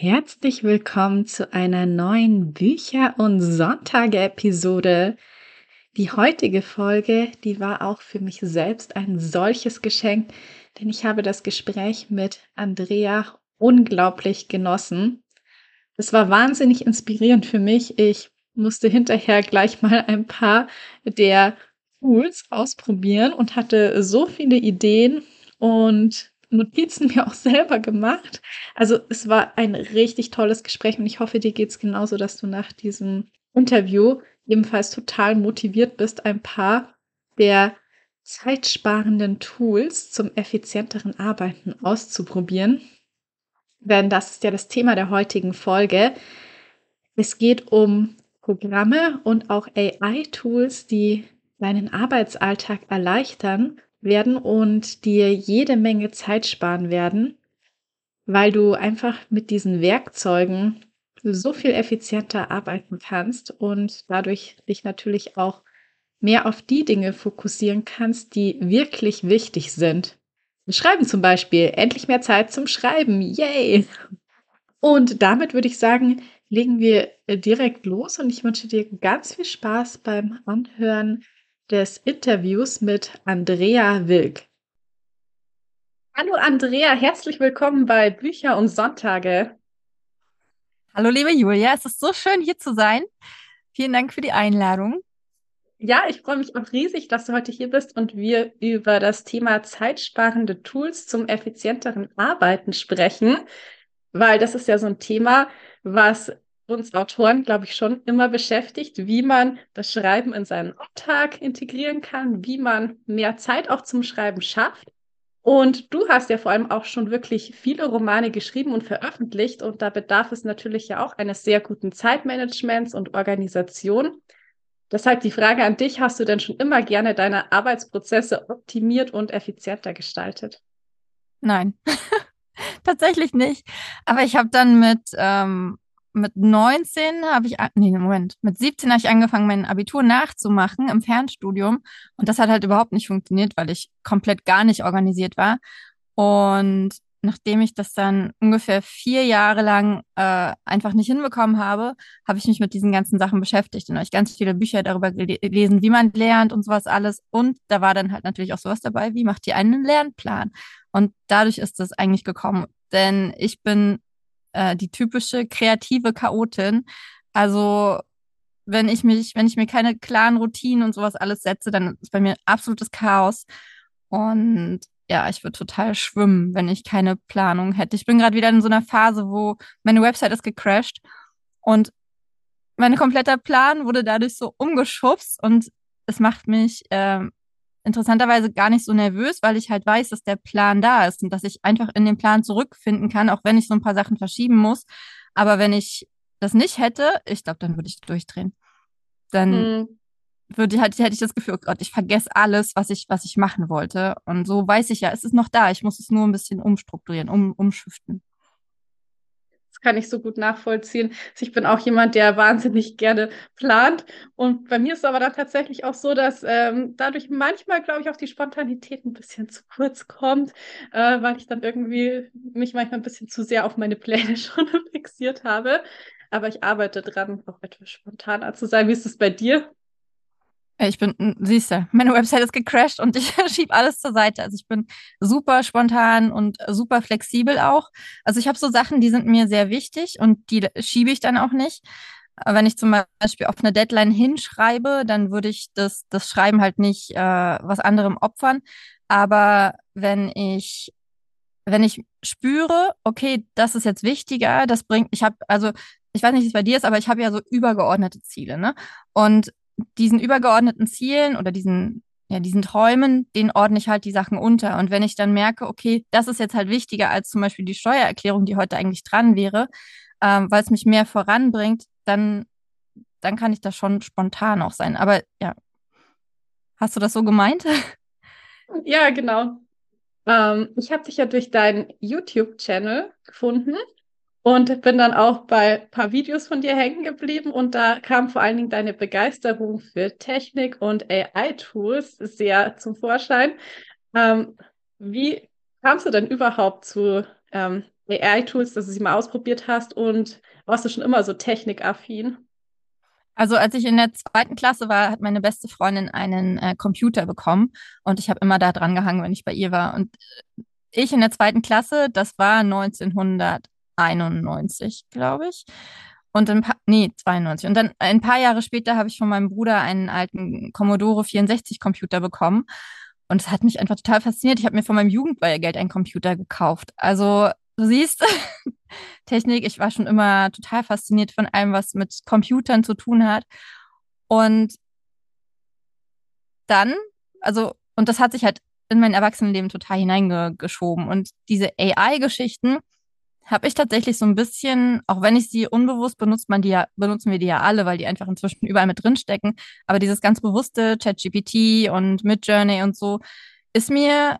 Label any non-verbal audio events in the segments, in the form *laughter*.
Herzlich willkommen zu einer neuen Bücher- und Sonntage-Episode. Die heutige Folge, die war auch für mich selbst ein solches Geschenk, denn ich habe das Gespräch mit Andrea unglaublich genossen. Es war wahnsinnig inspirierend für mich. Ich musste hinterher gleich mal ein paar der Tools ausprobieren und hatte so viele Ideen und Notizen mir auch selber gemacht. Also es war ein richtig tolles Gespräch und ich hoffe, dir geht es genauso, dass du nach diesem Interview ebenfalls total motiviert bist, ein paar der zeitsparenden Tools zum effizienteren Arbeiten auszuprobieren. Denn das ist ja das Thema der heutigen Folge. Es geht um Programme und auch AI-Tools, die deinen Arbeitsalltag erleichtern werden und dir jede Menge Zeit sparen werden, weil du einfach mit diesen Werkzeugen so viel effizienter arbeiten kannst und dadurch dich natürlich auch mehr auf die Dinge fokussieren kannst, die wirklich wichtig sind. Schreiben zum Beispiel, endlich mehr Zeit zum Schreiben, yay! Und damit würde ich sagen, legen wir direkt los und ich wünsche dir ganz viel Spaß beim Anhören des Interviews mit Andrea Wilk. Hallo Andrea, herzlich willkommen bei Bücher und Sonntage. Hallo liebe Julia, es ist so schön hier zu sein. Vielen Dank für die Einladung. Ja, ich freue mich auch riesig, dass du heute hier bist und wir über das Thema zeitsparende Tools zum effizienteren Arbeiten sprechen, weil das ist ja so ein Thema, was uns Autoren, glaube ich, schon immer beschäftigt, wie man das Schreiben in seinen Alltag integrieren kann, wie man mehr Zeit auch zum Schreiben schafft. Und du hast ja vor allem auch schon wirklich viele Romane geschrieben und veröffentlicht und da bedarf es natürlich ja auch eines sehr guten Zeitmanagements und Organisation. Deshalb die Frage an dich, hast du denn schon immer gerne deine Arbeitsprozesse optimiert und effizienter gestaltet? Nein, *laughs* tatsächlich nicht. Aber ich habe dann mit ähm, mit 19 habe ich, nee, Moment, mit 17 habe ich angefangen, mein Abitur nachzumachen im Fernstudium. Und das hat halt überhaupt nicht funktioniert, weil ich komplett gar nicht organisiert war. Und nachdem ich das dann ungefähr vier Jahre lang äh, einfach nicht hinbekommen habe, habe ich mich mit diesen ganzen Sachen beschäftigt und euch ganz viele Bücher darüber gelesen, wie man lernt und sowas alles. Und da war dann halt natürlich auch sowas dabei, wie macht ihr einen Lernplan? Und dadurch ist das eigentlich gekommen. Denn ich bin äh, die typische kreative Chaotin. Also wenn ich mich, wenn ich mir keine klaren Routinen und sowas alles setze, dann ist bei mir absolutes Chaos. Und ja, ich würde total schwimmen, wenn ich keine Planung hätte. Ich bin gerade wieder in so einer Phase, wo meine Website ist gecrashed und mein kompletter Plan wurde dadurch so umgeschubst und es macht mich ähm, interessanterweise gar nicht so nervös, weil ich halt weiß, dass der Plan da ist und dass ich einfach in den Plan zurückfinden kann, auch wenn ich so ein paar Sachen verschieben muss. Aber wenn ich das nicht hätte, ich glaube, dann würde ich durchdrehen. Dann mhm. würde halt, hätte ich das Gefühl, oh Gott, ich vergesse alles, was ich, was ich machen wollte. Und so weiß ich ja, es ist noch da. Ich muss es nur ein bisschen umstrukturieren, um, umschiften kann ich so gut nachvollziehen. Also ich bin auch jemand, der wahnsinnig gerne plant. Und bei mir ist es aber dann tatsächlich auch so, dass ähm, dadurch manchmal, glaube ich, auch die Spontanität ein bisschen zu kurz kommt, äh, weil ich dann irgendwie mich manchmal ein bisschen zu sehr auf meine Pläne *laughs* schon fixiert habe. Aber ich arbeite dran, auch etwas spontaner zu sein. Wie ist es bei dir? Ich bin, siehst du, meine Website ist gecrashed und *laughs* ich schiebe alles zur Seite. Also ich bin super spontan und super flexibel auch. Also ich habe so Sachen, die sind mir sehr wichtig und die schiebe ich dann auch nicht. Wenn ich zum Beispiel auf eine Deadline hinschreibe, dann würde ich das, das Schreiben halt nicht äh, was anderem opfern. Aber wenn ich, wenn ich spüre, okay, das ist jetzt wichtiger, das bringt, ich habe, also ich weiß nicht, wie es bei dir ist, aber ich habe ja so übergeordnete Ziele, ne? Und diesen übergeordneten Zielen oder diesen ja, diesen Träumen, den ordne ich halt die Sachen unter. Und wenn ich dann merke, okay, das ist jetzt halt wichtiger als zum Beispiel die Steuererklärung, die heute eigentlich dran wäre, ähm, weil es mich mehr voranbringt, dann, dann kann ich da schon spontan auch sein. Aber ja, hast du das so gemeint? Ja, genau. Ähm, ich habe dich ja durch deinen YouTube-Channel gefunden und bin dann auch bei ein paar Videos von dir hängen geblieben und da kam vor allen Dingen deine Begeisterung für Technik und AI-Tools sehr zum Vorschein. Ähm, wie kamst du denn überhaupt zu ähm, AI-Tools, dass du sie mal ausprobiert hast und warst du schon immer so technikaffin? Also als ich in der zweiten Klasse war, hat meine beste Freundin einen äh, Computer bekommen und ich habe immer da dran gehangen, wenn ich bei ihr war. Und äh, ich in der zweiten Klasse, das war 1991, glaube ich. Und ein paar, nee, 92. Und dann ein paar Jahre später habe ich von meinem Bruder einen alten Commodore 64 Computer bekommen. Und es hat mich einfach total fasziniert. Ich habe mir von meinem Jugendweihgeld einen Computer gekauft. Also du siehst, *laughs* Technik, ich war schon immer total fasziniert von allem, was mit Computern zu tun hat. Und dann, also, und das hat sich halt in mein Erwachsenenleben total hineingeschoben. Und diese AI-Geschichten habe ich tatsächlich so ein bisschen, auch wenn ich sie unbewusst benutzt, man die ja, benutzen wir die ja alle, weil die einfach inzwischen überall mit drinstecken. Aber dieses ganz bewusste ChatGPT und Midjourney und so ist mir,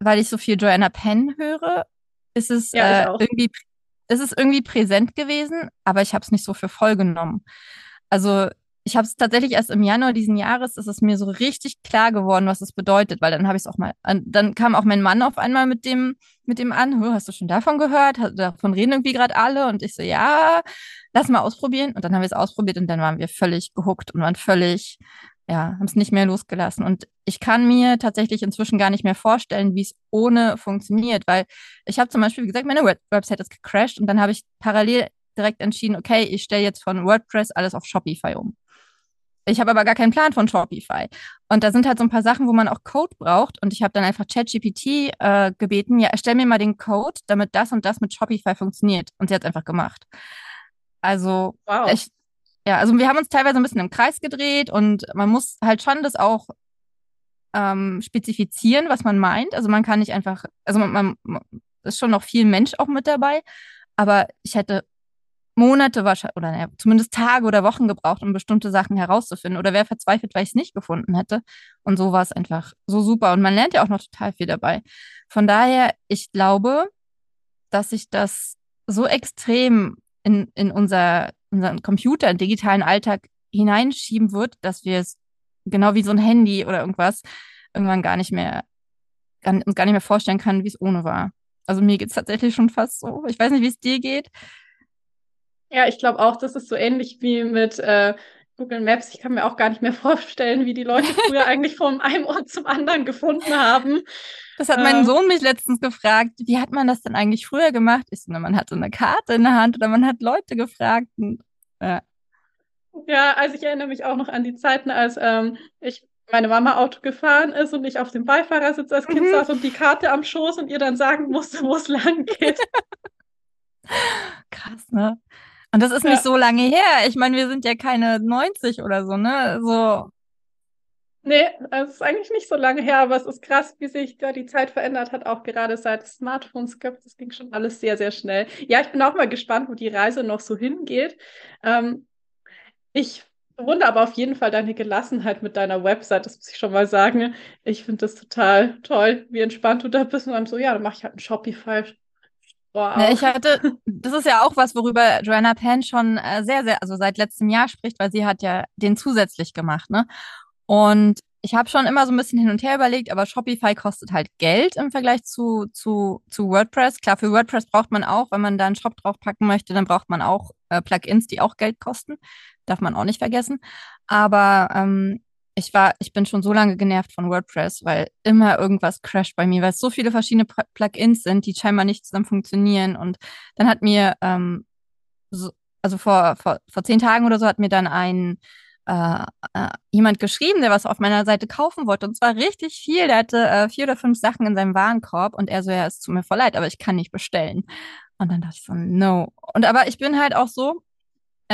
weil ich so viel Joanna Penn höre, ist es ja, äh, irgendwie, ist es irgendwie präsent gewesen, aber ich habe es nicht so für voll genommen. Also ich habe es tatsächlich erst im Januar diesen Jahres, ist es mir so richtig klar geworden, was es bedeutet, weil dann habe ich es auch mal, dann kam auch mein Mann auf einmal mit dem, mit dem an, hast du schon davon gehört? Davon reden irgendwie gerade alle und ich so, ja, lass mal ausprobieren. Und dann haben wir es ausprobiert und dann waren wir völlig gehuckt und waren völlig ja, haben es nicht mehr losgelassen. Und ich kann mir tatsächlich inzwischen gar nicht mehr vorstellen, wie es ohne funktioniert, weil ich habe zum Beispiel, wie gesagt, meine Web Website ist gecrashed und dann habe ich parallel direkt entschieden, okay, ich stelle jetzt von WordPress alles auf Shopify um. Ich habe aber gar keinen Plan von Shopify. Und da sind halt so ein paar Sachen, wo man auch Code braucht. Und ich habe dann einfach ChatGPT äh, gebeten, ja, erstell mir mal den Code, damit das und das mit Shopify funktioniert. Und sie hat es einfach gemacht. Also wow. ich, ja, also wir haben uns teilweise ein bisschen im Kreis gedreht und man muss halt schon das auch ähm, spezifizieren, was man meint. Also man kann nicht einfach, also man, man ist schon noch viel Mensch auch mit dabei, aber ich hätte Monate wahrscheinlich, oder naja, zumindest Tage oder Wochen gebraucht, um bestimmte Sachen herauszufinden. Oder wäre verzweifelt, weil ich es nicht gefunden hätte. Und so war es einfach so super. Und man lernt ja auch noch total viel dabei. Von daher, ich glaube, dass sich das so extrem in, in unser unseren Computer, in digitalen Alltag hineinschieben wird, dass wir es genau wie so ein Handy oder irgendwas irgendwann gar nicht mehr, gar, uns gar nicht mehr vorstellen können, wie es ohne war. Also mir geht es tatsächlich schon fast so. Ich weiß nicht, wie es dir geht. Ja, ich glaube auch, das ist so ähnlich wie mit äh, Google Maps. Ich kann mir auch gar nicht mehr *laughs* vorstellen, wie die Leute früher eigentlich von einem Ort zum anderen gefunden haben. Das hat mein ähm, Sohn mich letztens gefragt. Wie hat man das denn eigentlich früher gemacht? Ich so, man hatte eine Karte in der Hand oder man hat Leute gefragt. Und, ja. ja, also ich erinnere mich auch noch an die Zeiten, als ähm, ich meine Mama Auto gefahren ist und ich auf dem Beifahrersitz als Kind mhm. saß und die Karte am Schoß und ihr dann sagen musste, wo es lang geht. *laughs* Krass, ne? Und das ist ja. nicht so lange her. Ich meine, wir sind ja keine 90 oder so, ne? So. Nee, es ist eigentlich nicht so lange her, aber es ist krass, wie sich da die Zeit verändert hat, auch gerade seit es Smartphones gibt. Das ging schon alles sehr, sehr schnell. Ja, ich bin auch mal gespannt, wo die Reise noch so hingeht. Ähm, ich bewundere aber auf jeden Fall deine Gelassenheit mit deiner Website, das muss ich schon mal sagen. Ich finde das total toll, wie entspannt du da bist und dann so, ja, dann mache ich halt einen Shopify Boah, ja, ich hatte, das ist ja auch was, worüber Joanna Penn schon äh, sehr, sehr, also seit letztem Jahr spricht, weil sie hat ja den zusätzlich gemacht, ne? Und ich habe schon immer so ein bisschen hin und her überlegt, aber Shopify kostet halt Geld im Vergleich zu, zu, zu WordPress. Klar, für WordPress braucht man auch, wenn man da einen Shop draufpacken möchte, dann braucht man auch äh, Plugins, die auch Geld kosten. Darf man auch nicht vergessen. Aber ähm, ich war, ich bin schon so lange genervt von WordPress, weil immer irgendwas crasht bei mir, weil es so viele verschiedene Plugins sind, die scheinbar nicht zusammen funktionieren. Und dann hat mir, ähm, so, also vor, vor, vor zehn Tagen oder so hat mir dann ein äh, äh, jemand geschrieben, der was auf meiner Seite kaufen wollte. Und zwar richtig viel. Der hatte äh, vier oder fünf Sachen in seinem Warenkorb und er so, ja, es tut mir voll leid, aber ich kann nicht bestellen. Und dann dachte ich so, no. Und aber ich bin halt auch so,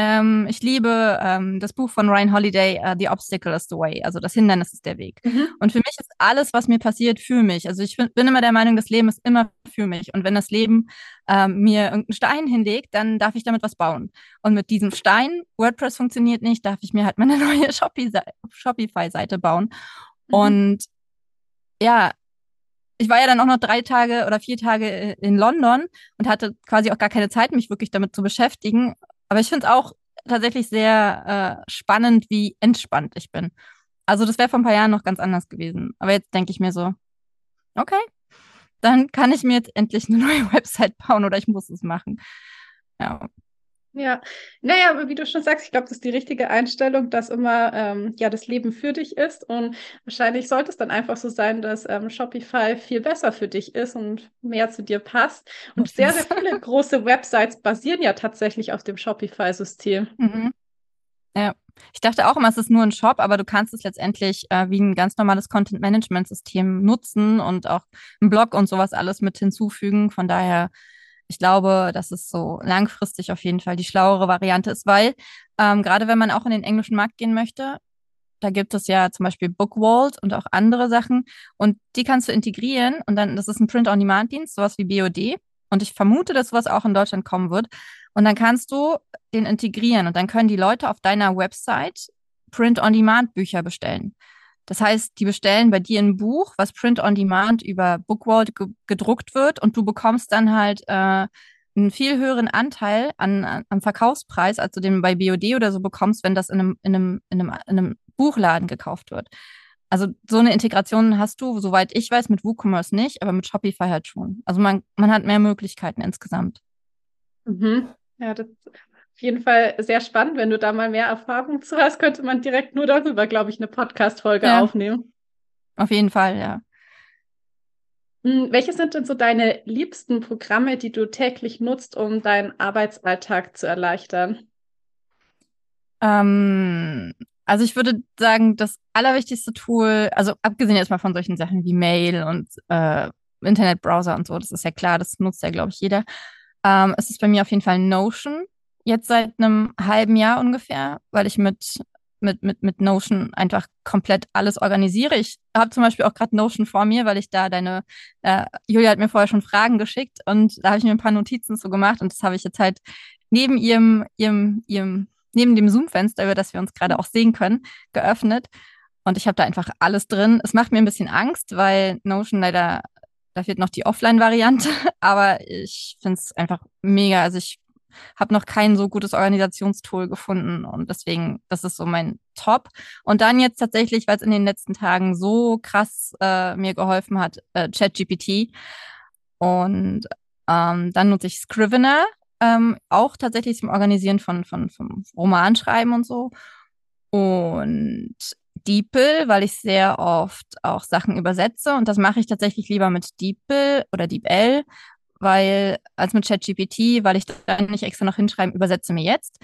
Ähm, ich liebe ähm, das Buch von Ryan Holiday, uh, The Obstacle is the Way, also das Hindernis ist der Weg. Mhm. Und für mich ist alles, was mir passiert, für mich. Also ich bin immer der Meinung, das Leben ist immer für mich. Und wenn das Leben ähm, mir irgendeinen Stein hinlegt, dann darf ich damit was bauen. Und mit diesem Stein, WordPress funktioniert nicht, darf ich mir halt meine *laughs* neue Shopify-Seite bauen. Mhm. Und ja, ich war ja dann auch noch drei Tage oder vier Tage in London und hatte quasi auch gar keine Zeit, mich wirklich damit zu beschäftigen. Aber ich finde es auch tatsächlich sehr äh, spannend, wie entspannt ich bin. Also das wäre vor ein paar Jahren noch ganz anders gewesen. Aber jetzt denke ich mir so, okay, dann kann ich mir jetzt endlich eine *laughs* neue Website bauen oder ich muss es machen. Ja. Ja, naja, aber wie du schon sagst, ich glaube, das ist die richtige Einstellung, dass immer ähm, ja das Leben für dich ist. Und wahrscheinlich sollte es dann einfach so sein, dass ähm, Shopify viel besser für dich ist und mehr zu dir passt. Und sehr, sehr viele *laughs* große Websites basieren ja tatsächlich auf dem Shopify-System. Mhm. Ja. Ich dachte auch immer, es ist nur ein Shop, aber du kannst es letztendlich äh, wie ein ganz normales Content-Management-System nutzen und auch einen Blog und sowas alles mit hinzufügen. Von daher ich glaube, dass es so langfristig auf jeden Fall die schlauere Variante ist, weil ähm, gerade wenn man auch in den englischen Markt gehen möchte, da gibt es ja zum Beispiel Bookvault und auch andere Sachen und die kannst du integrieren und dann, das ist ein Print-on-Demand-Dienst, sowas wie BOD und ich vermute, dass sowas auch in Deutschland kommen wird und dann kannst du den integrieren und dann können die Leute auf deiner Website Print-on-Demand-Bücher bestellen. Das heißt, die bestellen bei dir ein Buch, was Print on Demand über Bookworld ge gedruckt wird und du bekommst dann halt äh, einen viel höheren Anteil an, an, am Verkaufspreis, als du den bei BOD oder so bekommst, wenn das in einem, in einem, in einem, in einem Buchladen gekauft wird. Also so eine Integration hast du, soweit ich weiß, mit WooCommerce nicht, aber mit Shopify halt schon. Also man, man hat mehr Möglichkeiten insgesamt. Mhm. Ja, das auf jeden Fall sehr spannend. Wenn du da mal mehr Erfahrung zu hast, könnte man direkt nur darüber, glaube ich, eine Podcast-Folge ja. aufnehmen. Auf jeden Fall, ja. Hm, welche sind denn so deine liebsten Programme, die du täglich nutzt, um deinen Arbeitsalltag zu erleichtern? Ähm, also ich würde sagen, das allerwichtigste Tool, also abgesehen jetzt mal von solchen Sachen wie Mail und äh, Internetbrowser und so, das ist ja klar, das nutzt ja, glaube ich, jeder. Ähm, es ist bei mir auf jeden Fall Notion jetzt seit einem halben Jahr ungefähr, weil ich mit, mit, mit, mit Notion einfach komplett alles organisiere. Ich habe zum Beispiel auch gerade Notion vor mir, weil ich da deine, äh, Julia hat mir vorher schon Fragen geschickt und da habe ich mir ein paar Notizen zu gemacht und das habe ich jetzt halt neben ihrem, ihrem, ihrem, neben dem Zoom-Fenster, über das wir uns gerade auch sehen können, geöffnet. Und ich habe da einfach alles drin. Es macht mir ein bisschen Angst, weil Notion leider, da fehlt noch die Offline-Variante, *laughs* aber ich finde es einfach mega. Also ich habe noch kein so gutes Organisationstool gefunden und deswegen, das ist so mein Top. Und dann jetzt tatsächlich, weil es in den letzten Tagen so krass äh, mir geholfen hat, äh, ChatGPT. Und ähm, dann nutze ich Scrivener, ähm, auch tatsächlich zum Organisieren von, von, von Romanschreiben und so. Und DeepL, weil ich sehr oft auch Sachen übersetze und das mache ich tatsächlich lieber mit DeepL oder DeepL, weil als mit ChatGPT, weil ich dann nicht extra noch hinschreiben, übersetze mir jetzt.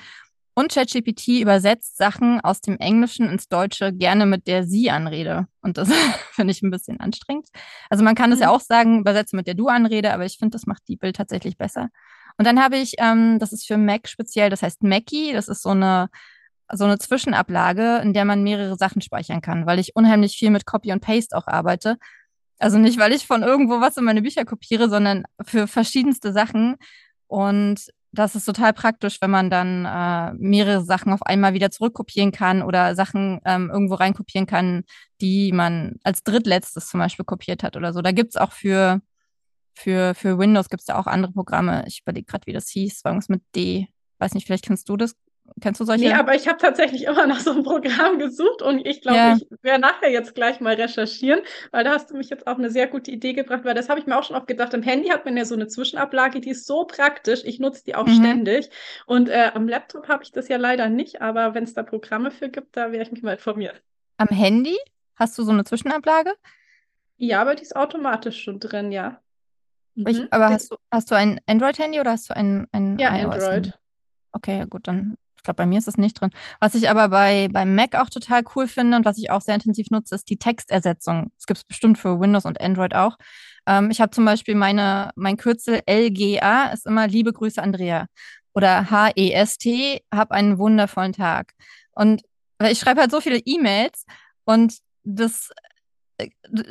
Und ChatGPT übersetzt Sachen aus dem Englischen ins Deutsche gerne mit der Sie-Anrede. Und das *laughs* finde ich ein bisschen anstrengend. Also man kann es mhm. ja auch sagen, übersetze mit der Du-Anrede, aber ich finde, das macht die Bild tatsächlich besser. Und dann habe ich, ähm, das ist für Mac speziell, das heißt Mackie, das ist so eine so eine Zwischenablage, in der man mehrere Sachen speichern kann, weil ich unheimlich viel mit Copy und Paste auch arbeite. Also nicht, weil ich von irgendwo was in meine Bücher kopiere, sondern für verschiedenste Sachen. Und das ist total praktisch, wenn man dann äh, mehrere Sachen auf einmal wieder zurückkopieren kann oder Sachen ähm, irgendwo reinkopieren kann, die man als drittletztes zum Beispiel kopiert hat oder so. Da gibt's auch für, für, für Windows gibt's da auch andere Programme. Ich überlege gerade, wie das hieß, irgendwas mit D. Weiß nicht, vielleicht kennst du das. Kennst du solche? Nee, aber ich habe tatsächlich *laughs* immer nach so einem Programm gesucht und ich glaube, ja. ich werde nachher jetzt gleich mal recherchieren, weil da hast du mich jetzt auf eine sehr gute Idee gebracht, weil das habe ich mir auch schon oft gedacht. Im Handy hat man ja so eine Zwischenablage, die ist so praktisch. Ich nutze die auch mhm. ständig. Und äh, am Laptop habe ich das ja leider nicht, aber wenn es da Programme für gibt, da werde ich mich mal informieren. Am Handy hast du so eine Zwischenablage? Ja, aber die ist automatisch schon drin, ja. Mhm. Ich, aber hast du, hast du ein Android-Handy oder hast du ein, ein ja, Android? Okay, ja gut, dann glaube, bei mir ist es nicht drin. Was ich aber bei, bei Mac auch total cool finde und was ich auch sehr intensiv nutze, ist die Textersetzung. Das gibt es bestimmt für Windows und Android auch. Ähm, ich habe zum Beispiel meine, mein Kürzel LGA ist immer Liebe Grüße Andrea. oder H-E-S-T, hab einen wundervollen Tag. Und ich schreibe halt so viele E-Mails und das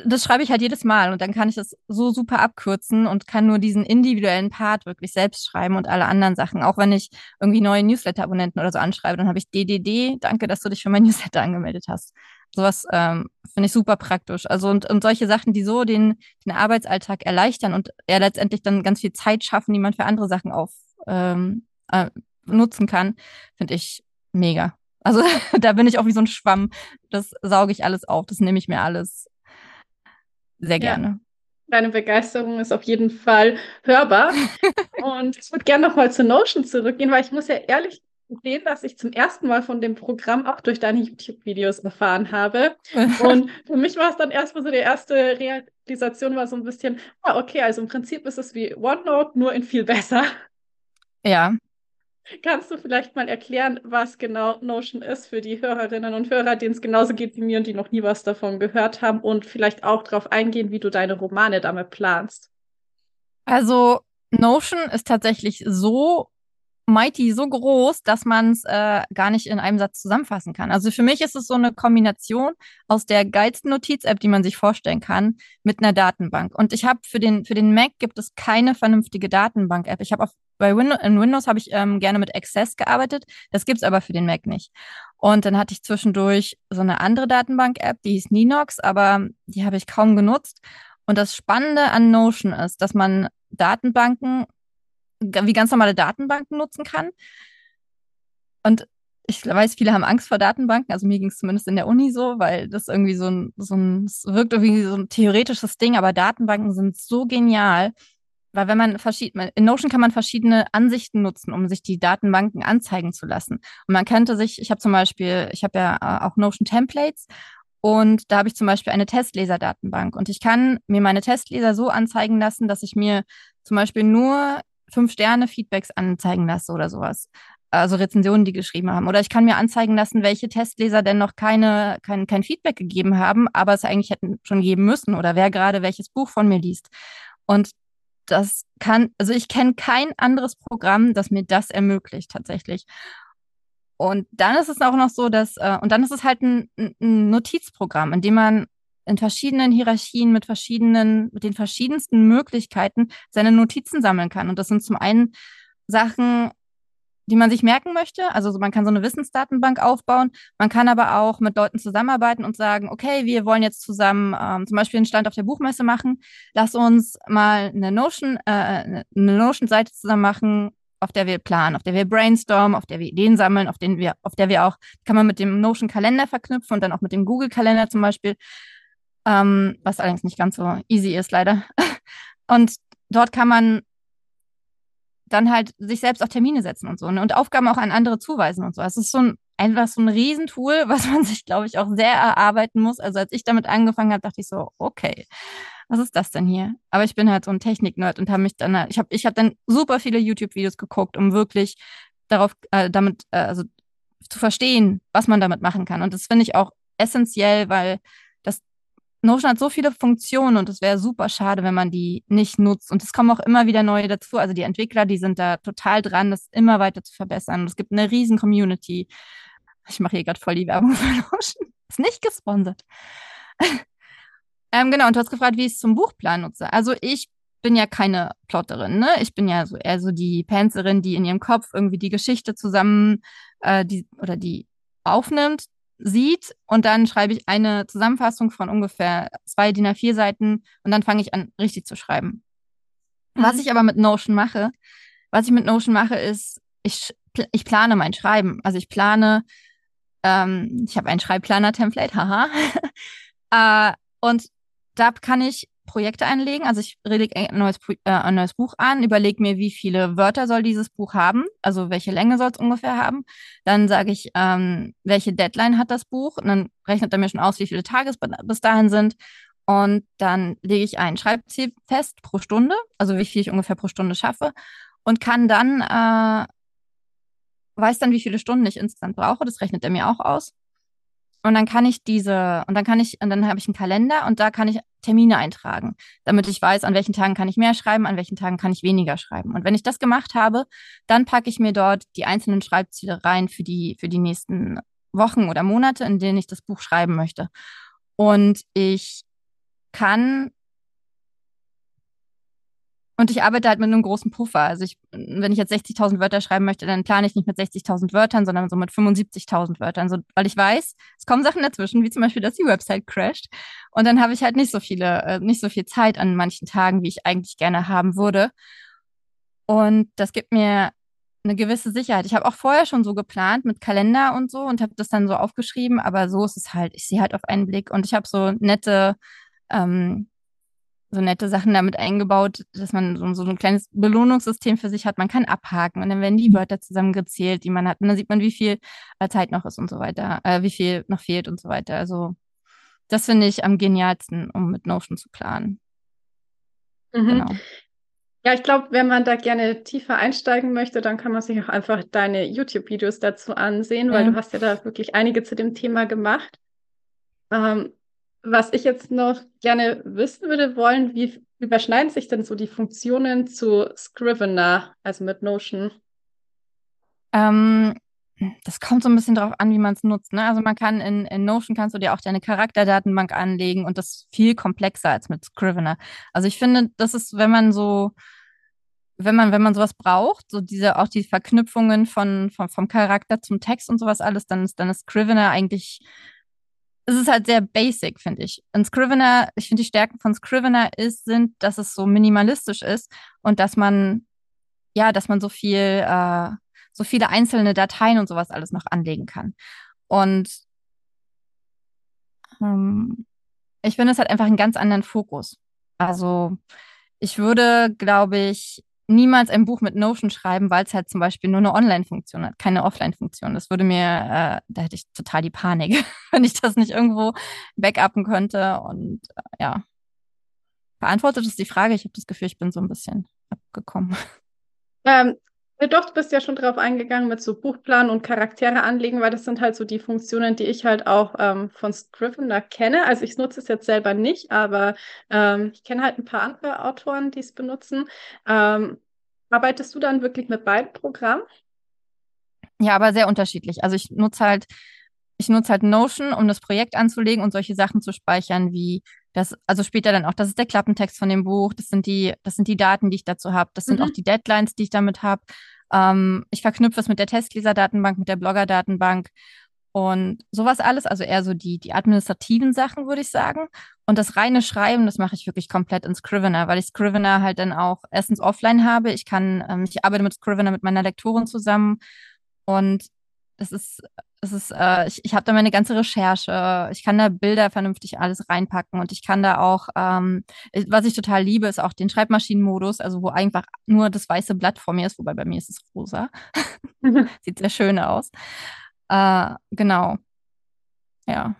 das schreibe ich halt jedes Mal und dann kann ich das so super abkürzen und kann nur diesen individuellen Part wirklich selbst schreiben und alle anderen Sachen. Auch wenn ich irgendwie neue Newsletter-Abonnenten oder so anschreibe, dann habe ich DDD, danke, dass du dich für mein *laughs* Newsletter angemeldet hast. Sowas ähm, finde ich super praktisch. Also und, und solche Sachen, die so den, den Arbeitsalltag erleichtern und ja letztendlich dann ganz viel Zeit schaffen, die man für andere Sachen auf ähm, äh, nutzen kann, finde ich mega. Also *laughs* da bin ich auch wie so ein Schwamm. Das sauge ich alles auf, das nehme ich mir alles sehr gerne. Ja. Deine Begeisterung ist auf jeden Fall hörbar. *laughs* und ich würde gerne nochmal zu Notion zurückgehen, weil ich muss ja ehrlich sehen, dass ich zum ersten Mal von dem Programm auch durch deine YouTube-Videos erfahren habe. *laughs* Und für mich war es dann erstmal so die erste Realisation, war so ein bisschen, ah, okay, also im Prinzip ist es wie OneNote, nur in viel besser. Ja, Kannst du vielleicht mal erklären, was genau Notion ist für die Hörerinnen und Hörer, denen es genauso geht wie mir und die noch nie was davon gehört haben und vielleicht auch darauf eingehen, wie du deine Romane damit planst? Also Notion ist tatsächlich so mighty, so groß, dass man es äh, gar nicht in einem Satz zusammenfassen kann. Also für mich ist es so eine Kombination aus der geilsten Notiz-App, die man sich vorstellen kann, mit einer Datenbank. Und ich habe für den, für den Mac gibt es keine vernünftige Datenbank-App. Ich habe auf bei Windows, in Windows habe ich ähm, gerne mit Access gearbeitet. Das gibt's aber für den Mac nicht. Und dann hatte ich zwischendurch so eine andere Datenbank-App, die hieß Ninox, aber die habe ich kaum genutzt. Und das Spannende an Notion ist, dass man Datenbanken wie ganz normale Datenbanken nutzen kann. Und ich weiß, viele haben Angst vor Datenbanken, also mir ging es zumindest in der Uni so, weil das irgendwie so ein, so ein, es wirkt irgendwie so ein theoretisches Ding, aber Datenbanken sind so genial, weil wenn man verschiedene, in Notion kann man verschiedene Ansichten nutzen, um sich die Datenbanken anzeigen zu lassen. Und man könnte sich, ich habe zum Beispiel, ich habe ja äh, auch Notion Templates und da habe ich zum Beispiel eine Testleser-Datenbank und ich kann mir meine Testleser so anzeigen lassen, dass ich mir zum Beispiel nur fünf Sterne Feedbacks anzeigen lasse oder sowas. Also Rezensionen, die geschrieben haben. Oder ich kann mir anzeigen lassen, welche Testleser denn noch keine, kein, kein Feedback gegeben haben, aber es eigentlich hätten schon geben müssen oder wer gerade welches Buch von mir liest. Und das kann, also ich kenne kein anderes Programm, das mir das ermöglicht tatsächlich. Und dann ist es auch noch so, dass, äh, und dann ist es halt ein, ein Notizprogramm, in dem man in verschiedenen Hierarchien mit verschiedenen, mit den verschiedensten Möglichkeiten seine Notizen sammeln kann. Und das sind zum einen Sachen, die man sich merken möchte. Also man kann so eine Wissensdatenbank aufbauen. Man kann aber auch mit Leuten zusammenarbeiten und sagen, okay, wir wollen jetzt zusammen ähm, zum Beispiel einen Stand auf der Buchmesse machen. Lass uns mal eine Notion, äh, eine Notion-Seite zusammen machen, auf der wir planen, auf der wir brainstormen, auf der wir Ideen sammeln, auf denen wir, auf der wir auch, kann man mit dem Notion-Kalender verknüpfen und dann auch mit dem Google-Kalender zum Beispiel, ähm, was allerdings nicht ganz so easy ist, leider. *laughs* Und dort kann man dann halt sich selbst auch Termine setzen und so ne? und Aufgaben auch an andere zuweisen und so. Es ist so ein einfach so ein Riesentool, *laughs* was man sich, glaube ich, auch sehr erarbeiten muss. Also als ich damit angefangen habe, dachte ich so, okay, was ist das denn hier? Aber ich bin halt so ein Technik-Nerd und habe mich dann, ich habe ich hab dann super viele YouTube-Videos geguckt, um wirklich darauf, äh, damit, äh, also zu verstehen, was man damit machen kann. Und das finde ich auch essentiell, weil Notion hat so viele Funktionen und es wäre super schade, wenn man die nicht nutzt. Und es kommen auch immer wieder neue dazu. Also die Entwickler, die sind da total dran, das immer weiter zu verbessern. Und es gibt eine riesen Community. Ich mache hier gerade voll die Werbung für *laughs* Notion. Ist nicht gesponsert. *laughs* ähm, genau, und du hast gefragt, wie ich es zum Buchplan nutze. Also ich bin ja keine Plotterin, ne? Ich bin ja so eher so die Panzerin, die in ihrem Kopf irgendwie die Geschichte zusammen äh, die, oder die aufnimmt sieht und dann schreibe ich eine Zusammenfassung von ungefähr zwei DIN A4 Seiten und dann fange ich an, richtig zu schreiben. Mhm. Was ich aber mit Notion mache, was ich mit Notion mache, ist, ich, ich plane mein Schreiben. Also ich plane, ähm, ich habe ein Schreibplaner-Template, haha. *laughs* äh, und da kann ich Projekte einlegen. Also ich lege ein neues, äh, ein neues Buch an, überlege mir, wie viele Wörter soll dieses Buch haben, also welche Länge soll es ungefähr haben. Dann sage ich, ähm, welche Deadline hat das Buch und dann rechnet er mir schon aus, wie viele Tage es bis dahin sind. Und dann lege ich ein Schreibziel fest pro Stunde, also wie viel ich ungefähr pro Stunde schaffe und kann dann, äh, weiß dann, wie viele Stunden ich insgesamt brauche. Das rechnet er mir auch aus. Und dann kann ich diese, und dann kann ich, und dann habe ich einen Kalender und da kann ich Termine eintragen, damit ich weiß, an welchen Tagen kann ich mehr schreiben, an welchen Tagen kann ich weniger schreiben. Und wenn ich das gemacht habe, dann packe ich mir dort die einzelnen Schreibziele rein für die, für die nächsten Wochen oder Monate, in denen ich das Buch schreiben möchte. Und ich kann und ich arbeite halt mit einem großen Puffer. Also ich, wenn ich jetzt 60.000 Wörter schreiben möchte, dann plane ich nicht mit 60.000 Wörtern, sondern so mit 75.000 Wörtern, so, weil ich weiß, es kommen Sachen dazwischen, wie zum Beispiel, dass die Website crasht. Und dann habe ich halt nicht so viele, äh, nicht so viel Zeit an manchen Tagen, wie ich eigentlich gerne haben würde. Und das gibt mir eine gewisse Sicherheit. Ich habe auch vorher schon so geplant mit Kalender und so und habe das dann so aufgeschrieben, aber so ist es halt. Ich sehe halt auf einen Blick und ich habe so nette ähm, so nette Sachen damit eingebaut, dass man so, so, ein kleines Belohnungssystem für sich hat. Man kann abhaken und dann werden die Wörter zusammengezählt, die man hat. Und dann sieht man, wie viel äh, Zeit noch ist und so weiter, äh, wie viel noch fehlt und so weiter. Also das finde ich am genialsten, um mit Notion zu planen. Mhm. Genau. Ja, ich glaube, wenn man da gerne tiefer einsteigen möchte, dann kann man sich auch einfach deine YouTube-Videos dazu ansehen, weil du hast ja da wirklich einige zu dem Thema gemacht. Ähm, was ich jetzt noch gerne wissen würde wollen, wie überschneiden sich denn so die Funktionen zu Scrivener, also mit Notion? Ähm, das kommt so ein bisschen darauf an, wie man es nutzt. Ne? Also man kann in, in Notion kannst du dir auch deine Charakterdatenbank anlegen und das ist viel komplexer als mit Scrivener. Also ich finde, das ist, wenn man so, wenn man, wenn man sowas braucht, so diese, auch die Verknüpfungen von, von, vom Charakter zum Text und sowas alles, dann ist, dann ist Scrivener eigentlich es ist halt sehr basic, finde ich. Und Scrivener, ich finde die Stärken von Scrivener ist, sind, dass es so minimalistisch ist und dass man, ja, dass man so viel, äh, so viele einzelne Dateien und sowas alles noch anlegen kann. Und ähm, ich finde, es hat einfach einen ganz anderen Fokus. Also ich würde, glaube ich, niemals ein Buch mit Notion schreiben, weil es halt zum Beispiel nur eine Online-Funktion hat, keine Offline-Funktion. Das würde mir, äh, da hätte ich total die Panik, *laughs* wenn ich das nicht irgendwo backuppen könnte. Und äh, ja, beantwortet ist die Frage. Ich habe das Gefühl, ich bin so ein bisschen abgekommen. Ähm, doch, du bist ja schon drauf eingegangen mit so Buchplan und Charaktere anlegen, weil das sind halt so die Funktionen, die ich halt auch ähm, von Scrivener kenne. Also ich nutze es jetzt selber nicht, aber ähm, ich kenne halt ein paar andere Autoren, die es benutzen. Ähm, arbeitest du dann wirklich mit beiden Programmen? Ja, aber sehr unterschiedlich. Also ich nutze halt, ich nutze halt Notion, um das Projekt anzulegen und solche Sachen zu speichern wie das, also später dann auch, das ist der Klappentext von dem Buch, das sind die, das sind die Daten, die ich dazu habe, das sind mhm. auch die Deadlines, die ich damit habe. Ähm, ich verknüpfe es mit der Testleser-Datenbank, mit der Blogger-Datenbank und sowas alles, also eher so die, die administrativen Sachen, würde ich sagen. Und das reine Schreiben, das mache ich wirklich komplett in Scrivener, weil ich Scrivener halt dann auch erstens offline habe. Ich kann, ähm, ich arbeite mit Scrivener mit meiner Lektorin zusammen und das ist das ist, äh, ich, ich habe da meine ganze Recherche. Ich kann da Bilder vernünftig alles reinpacken und ich kann da auch, ähm, was ich total liebe, ist auch den Schreibmaschinenmodus, also wo einfach nur das weiße Blatt vor mir ist, wobei bei mir ist es rosa. *laughs* Sieht sehr schön aus. Äh, genau. Ja.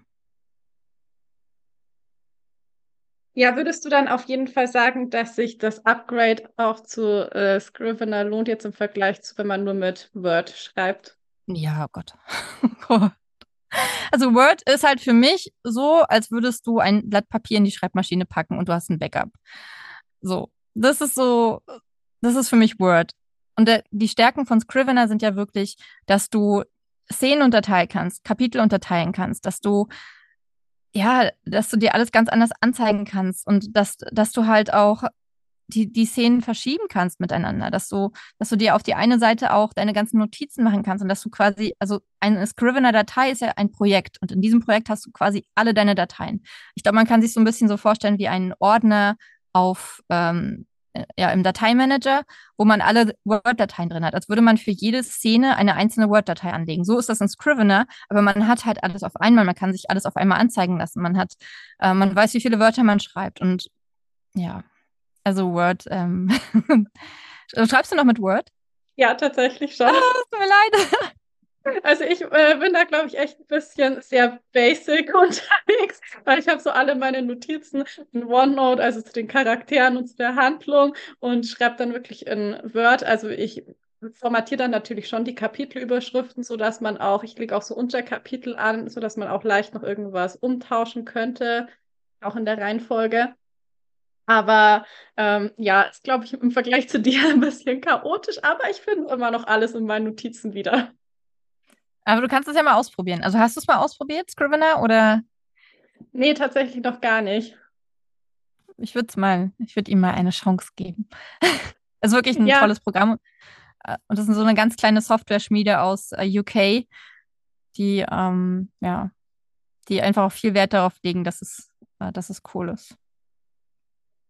Ja, würdest du dann auf jeden Fall sagen, dass sich das Upgrade auch zu äh, Scrivener lohnt jetzt im Vergleich zu, wenn man nur mit Word schreibt? Ja, oh Gott. *laughs* Oh also Word ist halt für mich so, als würdest du ein Blatt Papier in die Schreibmaschine packen und du hast ein Backup. So, das ist so, das ist für mich Word. Und der, die Stärken von Scrivener sind ja wirklich, dass du Szenen unterteilen kannst, Kapitel unterteilen kannst, dass du ja, dass du dir alles ganz anders anzeigen kannst und dass, dass du halt auch die, die Szenen verschieben kannst miteinander, dass du, dass du dir auf die eine Seite auch deine ganzen Notizen machen kannst und dass du quasi, also eine Scrivener-Datei ist ja ein Projekt und in diesem Projekt hast du quasi alle deine Dateien. Ich glaube, man kann sich so ein bisschen so vorstellen wie einen Ordner auf, ähm, äh, ja, im Dateimanager, wo man alle Word-Dateien drin hat, als würde man für jede Szene eine einzelne Word-Datei anlegen. So ist das in Scrivener, aber man hat halt alles auf einmal, man kann sich alles auf einmal anzeigen lassen. Man hat, äh, man weiß, wie viele Wörter man schreibt und ja, also Word. Ähm *laughs* Schreibst du noch mit Word? Ja, tatsächlich schon. Oh, tut mir leid. *laughs* Also ich äh, bin da, glaube ich, echt ein bisschen sehr basic *laughs* unterwegs, weil ich habe so alle meine Notizen in OneNote, also zu den Charakteren und zu der Handlung und schreibe dann wirklich in Word. Also ich formatiere dann natürlich schon die Kapitelüberschriften, sodass man auch, ich klicke auch so Unterkapitel an, sodass man auch leicht noch irgendwas umtauschen könnte, auch in der Reihenfolge. Aber ähm, ja, ist, glaube ich, im Vergleich zu dir *laughs* ein bisschen chaotisch, aber ich finde immer noch alles in meinen Notizen wieder. Aber du kannst es ja mal ausprobieren. Also hast du es mal ausprobiert, Scrivener, oder? Nee, tatsächlich noch gar nicht. Ich würde es mal, ich würde ihm mal eine Chance geben. Es *laughs* ist wirklich ein Ja. tolles Programm. Äh, Und das ist so eine ganz kleine Software-Schmiede aus äh, UK, die, ähm, ja, die einfach auch viel Wert darauf legen, dass es, äh, dass es cool ist.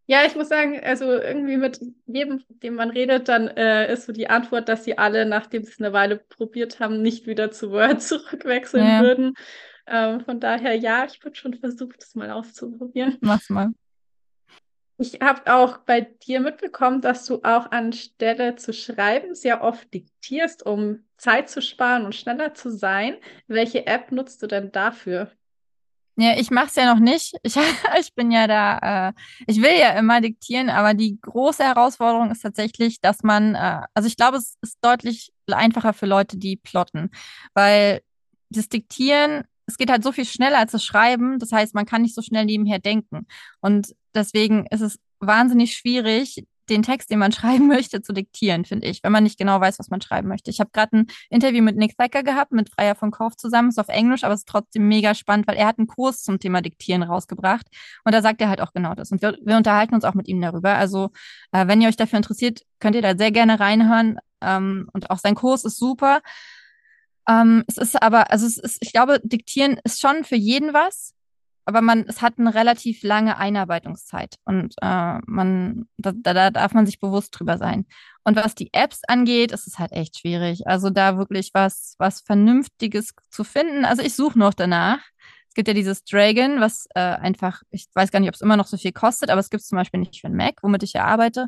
Ja, ich muss sagen, also irgendwie mit jedem, dem man redet, dann äh, ist so die Antwort, dass sie alle, nachdem sie es eine Weile probiert haben, nicht wieder zu Word *laughs* zurückwechseln Ja. würden. Ähm, von daher, ja, ich würde schon versuchen, das mal auszuprobieren. Mach's mal. Ich habe auch bei dir mitbekommen, dass du auch anstelle zu schreiben sehr oft diktierst, um Zeit zu sparen und schneller zu sein. Welche App nutzt du denn dafür? Ja, ich mach's ja noch nicht. Ich, *laughs* ich bin ja da, äh, ich will ja immer diktieren, aber die große Herausforderung ist tatsächlich, dass man, äh, also ich glaube, es ist deutlich einfacher für Leute, die plotten, weil das Diktieren, es geht halt so viel schneller als das Schreiben. Das heißt, man kann nicht so schnell nebenher denken. Und deswegen ist es wahnsinnig schwierig, den Text, den man *laughs* schreiben möchte, zu diktieren, finde ich, wenn man nicht genau weiß, was man schreiben möchte. Ich habe gerade ein Interview mit Nick Thacker gehabt, mit Freier von Kauf zusammen, ist auf Englisch, aber ist trotzdem mega spannend, weil er hat einen Kurs zum Thema Diktieren rausgebracht und da sagt er halt auch genau das. Und wir, wir unterhalten uns auch mit ihm darüber. Also, äh, wenn ihr euch dafür interessiert, könnt ihr da sehr gerne reinhören. Ähm, und auch sein Kurs ist super. Ähm, es ist aber, also es ist, ich glaube, Diktieren ist schon für jeden was, aber man, es hat eine relativ lange Einarbeitungszeit und äh, man, da, da darf man sich bewusst drüber sein. Und was die Apps angeht, ist es halt echt schwierig. Also da wirklich was, was Vernünftiges zu finden. Also ich suche noch danach. Es gibt ja dieses Dragon, was äh, einfach, ich weiß gar nicht, ob es immer noch so viel kostet, aber es gibt es zum Beispiel nicht für den Mac, womit ich ja arbeite.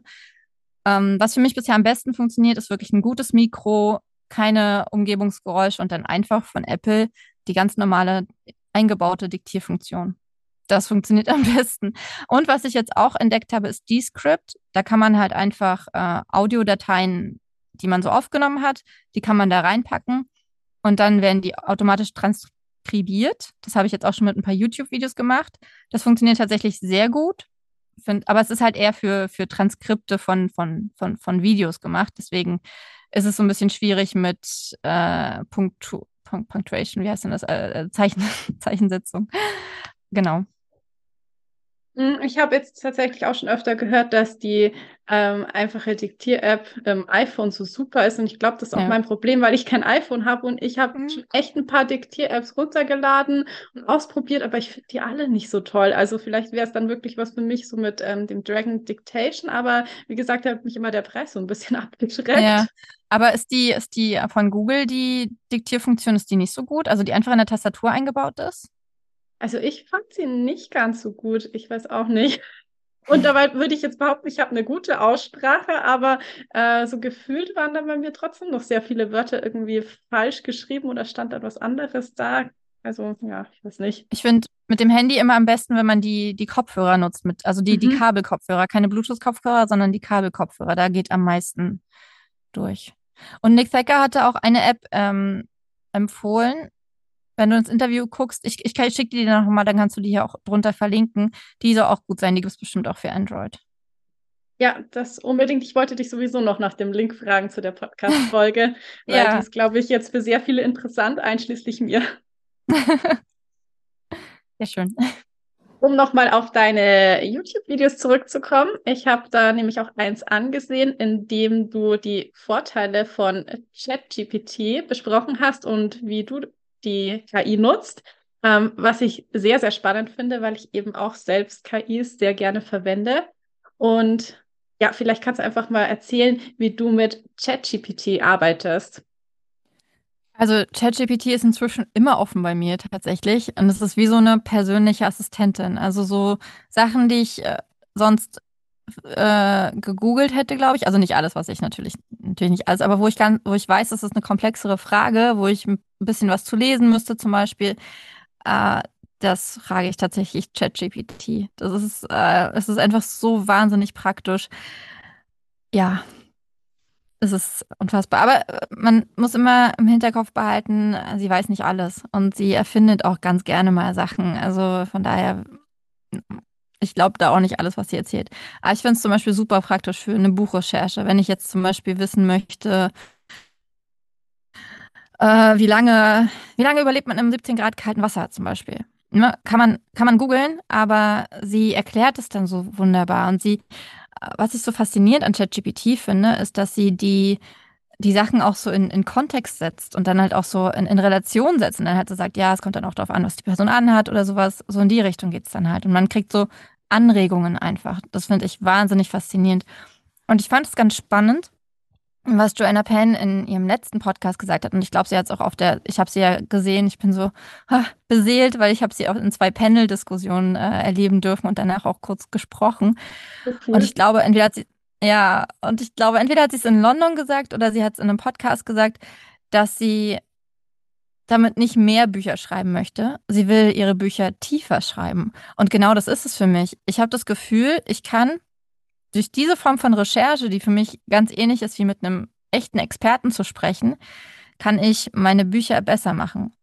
Ähm, was für mich bisher am besten funktioniert, ist wirklich ein gutes Mikro, keine Umgebungsgeräusche und dann einfach von Apple die ganz normale eingebaute Diktierfunktion. Das funktioniert *laughs* am besten. Und was ich jetzt auch entdeckt habe, ist Descript. Da kann man halt einfach äh, Audiodateien, die man so aufgenommen hat, die kann man da reinpacken und dann werden die automatisch transkribiert. Das habe ich jetzt auch schon mit ein paar YouTube-Videos gemacht. Das funktioniert tatsächlich sehr gut. Find, aber es ist halt eher für, für Transkripte von, von, von, von Videos gemacht. Deswegen ist es so ein bisschen schwierig mit äh, Punktu Punkt Punctuation, wie heißt denn das? Äh, Zeichen *laughs* Zeichensetzung. Genau. Hm, Ich habe jetzt tatsächlich auch schon öfter gehört, dass die ähm, einfache Diktier-App im iPhone so super ist. Und ich glaube, das ist auch Ja. mein Problem, weil ich kein iPhone habe und ich habe Mhm. schon echt ein paar Diktier-Apps runtergeladen und ausprobiert, aber ich finde die alle nicht so toll. Also vielleicht wäre es dann wirklich was für mich so mit ähm, dem Dragon Dictation, aber wie gesagt, da hat mich immer der Preis so ein bisschen *laughs* abgeschreckt. Ja. Aber ist die, ist die von Google, die Diktierfunktion, ist die nicht so gut? Also die einfach in der Tastatur eingebaut ist? Also ich fand sie nicht ganz so gut. Ich weiß auch nicht. Und dabei würde ich jetzt behaupten, ich habe eine gute Aussprache, aber äh, so gefühlt waren da bei mir trotzdem noch sehr viele Wörter irgendwie falsch geschrieben oder stand da was anderes da. Also ja, ich weiß nicht. Ich finde mit dem Handy immer am besten, wenn man die, die Kopfhörer nutzt, mit, also die, die Mhm. Kabelkopfhörer, keine Bluetooth-Kopfhörer, sondern die Kabelkopfhörer. Da geht am meisten durch. Und Nick Thacker hatte auch eine App ähm, empfohlen. Wenn du ins Interview guckst, ich, ich, ich schicke dir die nochmal, dann kannst du die hier auch drunter verlinken. Die soll auch gut sein, die gibt es bestimmt auch für Android. Ja, das unbedingt. Ich wollte dich sowieso noch nach dem Link fragen zu der Podcast-Folge, *laughs* weil Ja. die ist, glaube ich, jetzt für sehr viele interessant, einschließlich mir. *laughs* Sehr schön. Um nochmal auf deine YouTube-Videos zurückzukommen, ich habe da nämlich auch eins angesehen, in dem du die Vorteile von ChatGPT besprochen hast und wie du die KI nutzt, ähm, was ich sehr, sehr spannend finde, weil ich eben auch selbst KIs sehr gerne verwende. Und ja, vielleicht kannst du einfach mal erzählen, wie du mit ChatGPT arbeitest. Also ChatGPT ist inzwischen immer offen bei mir tatsächlich und es ist wie so eine persönliche Assistentin. Also so Sachen, die ich äh, sonst äh, gegoogelt hätte, glaube ich. Also nicht alles, was ich natürlich, natürlich nicht alles, aber wo ich ganz, wo ich weiß, das ist eine komplexere Frage, wo ich ein bisschen was zu lesen müsste zum Beispiel. Äh, das frage ich tatsächlich ChatGPT. Das ist, äh, es ist einfach so wahnsinnig praktisch. Ja, es ist unfassbar. Aber äh, man muss immer im Hinterkopf behalten, sie weiß nicht alles und sie erfindet auch ganz gerne mal Sachen. Also von daher, ich glaube da auch nicht alles, was sie erzählt. Aber ich finde es zum Beispiel super praktisch für eine Buchrecherche. Wenn ich jetzt zum Beispiel wissen möchte, äh, wie lange, wie lange überlebt man im 17 Grad kalten Wasser zum Beispiel. Ne? Kann man, kann man googeln, aber sie erklärt es dann so wunderbar und sie was ich so faszinierend an ChatGPT finde, ist, dass sie die, die Sachen auch so in, in Kontext setzt und dann halt auch so in, in Relation setzt und dann halt so sagt, ja, es kommt dann auch darauf an, was die Person anhat oder sowas. So in die Richtung geht es dann halt. Und man kriegt so Anregungen einfach. Das finde ich wahnsinnig faszinierend. Und ich fand es ganz spannend, was Joanna Penn in ihrem letzten Podcast gesagt hat. Und ich glaube, sie hat es auch auf der, ich habe sie ja gesehen, ich bin so ha, beseelt, weil ich habe sie auch in zwei Panel-Diskussionen äh, erleben dürfen und danach auch kurz gesprochen. Okay. Und ich glaube, entweder hat sie, ja, und ich glaube, entweder hat sie es in London gesagt oder sie hat es in einem Podcast gesagt, dass sie damit nicht mehr Bücher schreiben möchte. Sie will ihre Bücher tiefer schreiben. Und genau das ist es für mich. Ich habe das Gefühl, ich kann durch diese Form von Recherche, die für mich ganz ähnlich ist wie mit einem echten Experten zu sprechen, kann ich meine Bücher besser machen.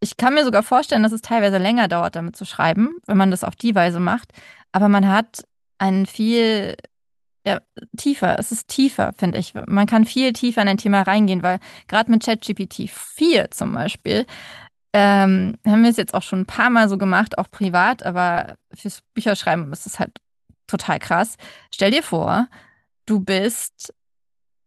Ich kann mir sogar vorstellen, dass es teilweise länger dauert, damit zu schreiben, wenn man das auf die Weise macht. Aber man hat einen viel ja, tiefer, es ist tiefer, finde ich. Man kann viel tiefer in ein Thema reingehen, weil gerade mit ChatGPT 4 zum Beispiel, ähm, haben wir es jetzt auch schon ein paar Mal so gemacht, auch privat, aber fürs Bücherschreiben ist es halt total krass. Stell dir vor, du bist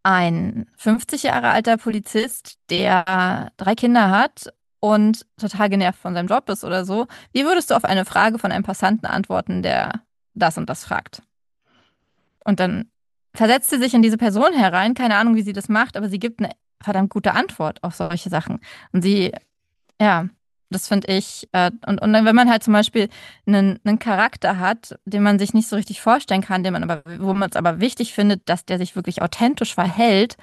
ein 50 Jahre alter Polizist, der drei Kinder hat und total genervt von seinem Job ist oder so. Wie würdest du auf eine Frage von einem Passanten antworten, der das und das fragt? Und dann versetzt sie sich in diese Person herein, keine Ahnung, wie sie das macht, aber sie gibt eine verdammt gute Antwort auf solche Sachen. Und sie, ja, das finde ich. Äh, und, und wenn man halt zum Beispiel einen, einen Charakter hat, den man sich nicht so richtig vorstellen kann, den man aber, wo man es aber wichtig findet, dass der sich wirklich authentisch verhält,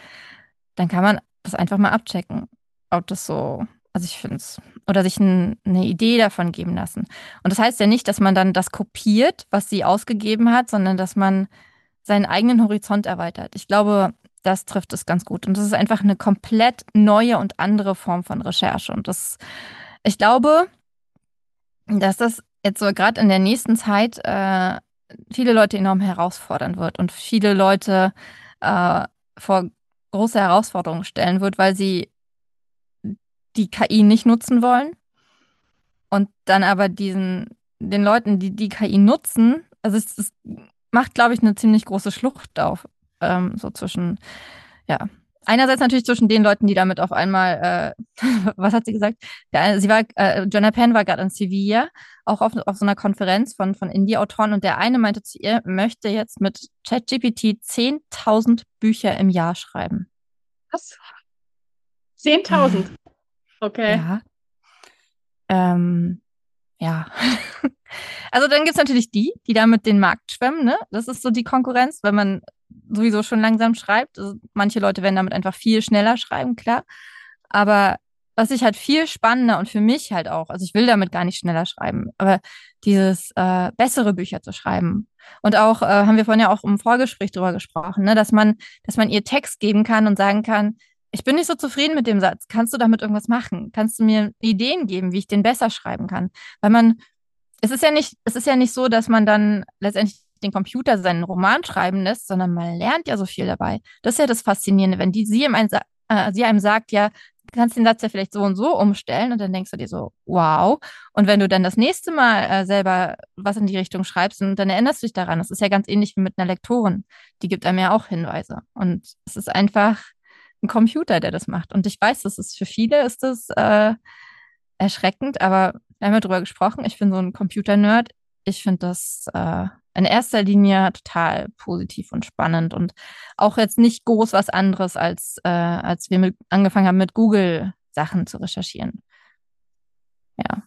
dann kann man das einfach mal abchecken, ob das so, also ich finde es, oder sich ein, eine Idee davon geben lassen. Und das heißt ja nicht, dass man dann das kopiert, was sie ausgegeben hat, sondern dass man seinen eigenen Horizont erweitert. Ich glaube, das trifft es ganz gut. Und das ist einfach eine komplett neue und andere Form von Recherche. Und das ich glaube, dass das jetzt so gerade in der nächsten Zeit äh, viele Leute enorm herausfordern wird und viele Leute äh, vor große Herausforderungen stellen wird, weil sie die KI nicht nutzen wollen und dann aber diesen den Leuten, die die KI nutzen, also es, es macht, glaube ich, eine ziemlich große Schlucht auf, ähm, so zwischen ja einerseits natürlich zwischen den Leuten, die damit auf einmal, äh, *laughs* was hat sie gesagt? Ja, sie war, äh, Jenna Penn war gerade in Sevilla, auch auf, auf so einer Konferenz von, von Indie-Autoren und der eine meinte zu ihr, möchte jetzt mit ChatGPT 10.000 Bücher im Jahr schreiben. Was? 10.000? Okay. Ja. Ähm, ja. *laughs* also dann gibt es natürlich die, die damit den Markt schwemmen, ne? Das ist so die Konkurrenz, wenn man sowieso schon langsam schreibt. Also manche Leute werden damit einfach viel schneller schreiben, klar. Aber was ich halt viel spannender und für mich halt auch, also ich will damit gar nicht schneller schreiben, aber dieses äh, bessere Bücher zu schreiben. Und auch, äh, haben wir vorhin ja auch im Vorgespräch drüber gesprochen, ne, dass man, dass man ihr Text geben kann und sagen kann, ich bin nicht so zufrieden mit dem Satz. Kannst du damit irgendwas machen? Kannst du mir Ideen geben, wie ich den besser schreiben kann? Weil man, es ist ja nicht, es ist ja nicht so, dass man dann letztendlich den Computer seinen Roman schreiben lässt, sondern man lernt ja so viel dabei. Das ist ja das Faszinierende, wenn die sie, einem, äh, sie einem sagt, ja, du kannst den Satz ja vielleicht so und so umstellen und dann denkst du dir so, wow. Und wenn du dann das nächste Mal äh, selber was in die Richtung schreibst, und dann erinnerst du dich daran. Das ist ja ganz ähnlich wie mit einer Lektorin. Die gibt einem ja auch Hinweise. Und es ist einfach ein Computer, der das macht. Und ich weiß, das ist für viele ist das äh, erschreckend, aber wir haben ja drüber gesprochen. Ich bin so ein Computer-Nerd. Ich finde das äh, in erster Linie total positiv und spannend und auch jetzt nicht groß was anderes, als, äh, als wir mit, angefangen haben, mit Google Sachen zu recherchieren. Ja.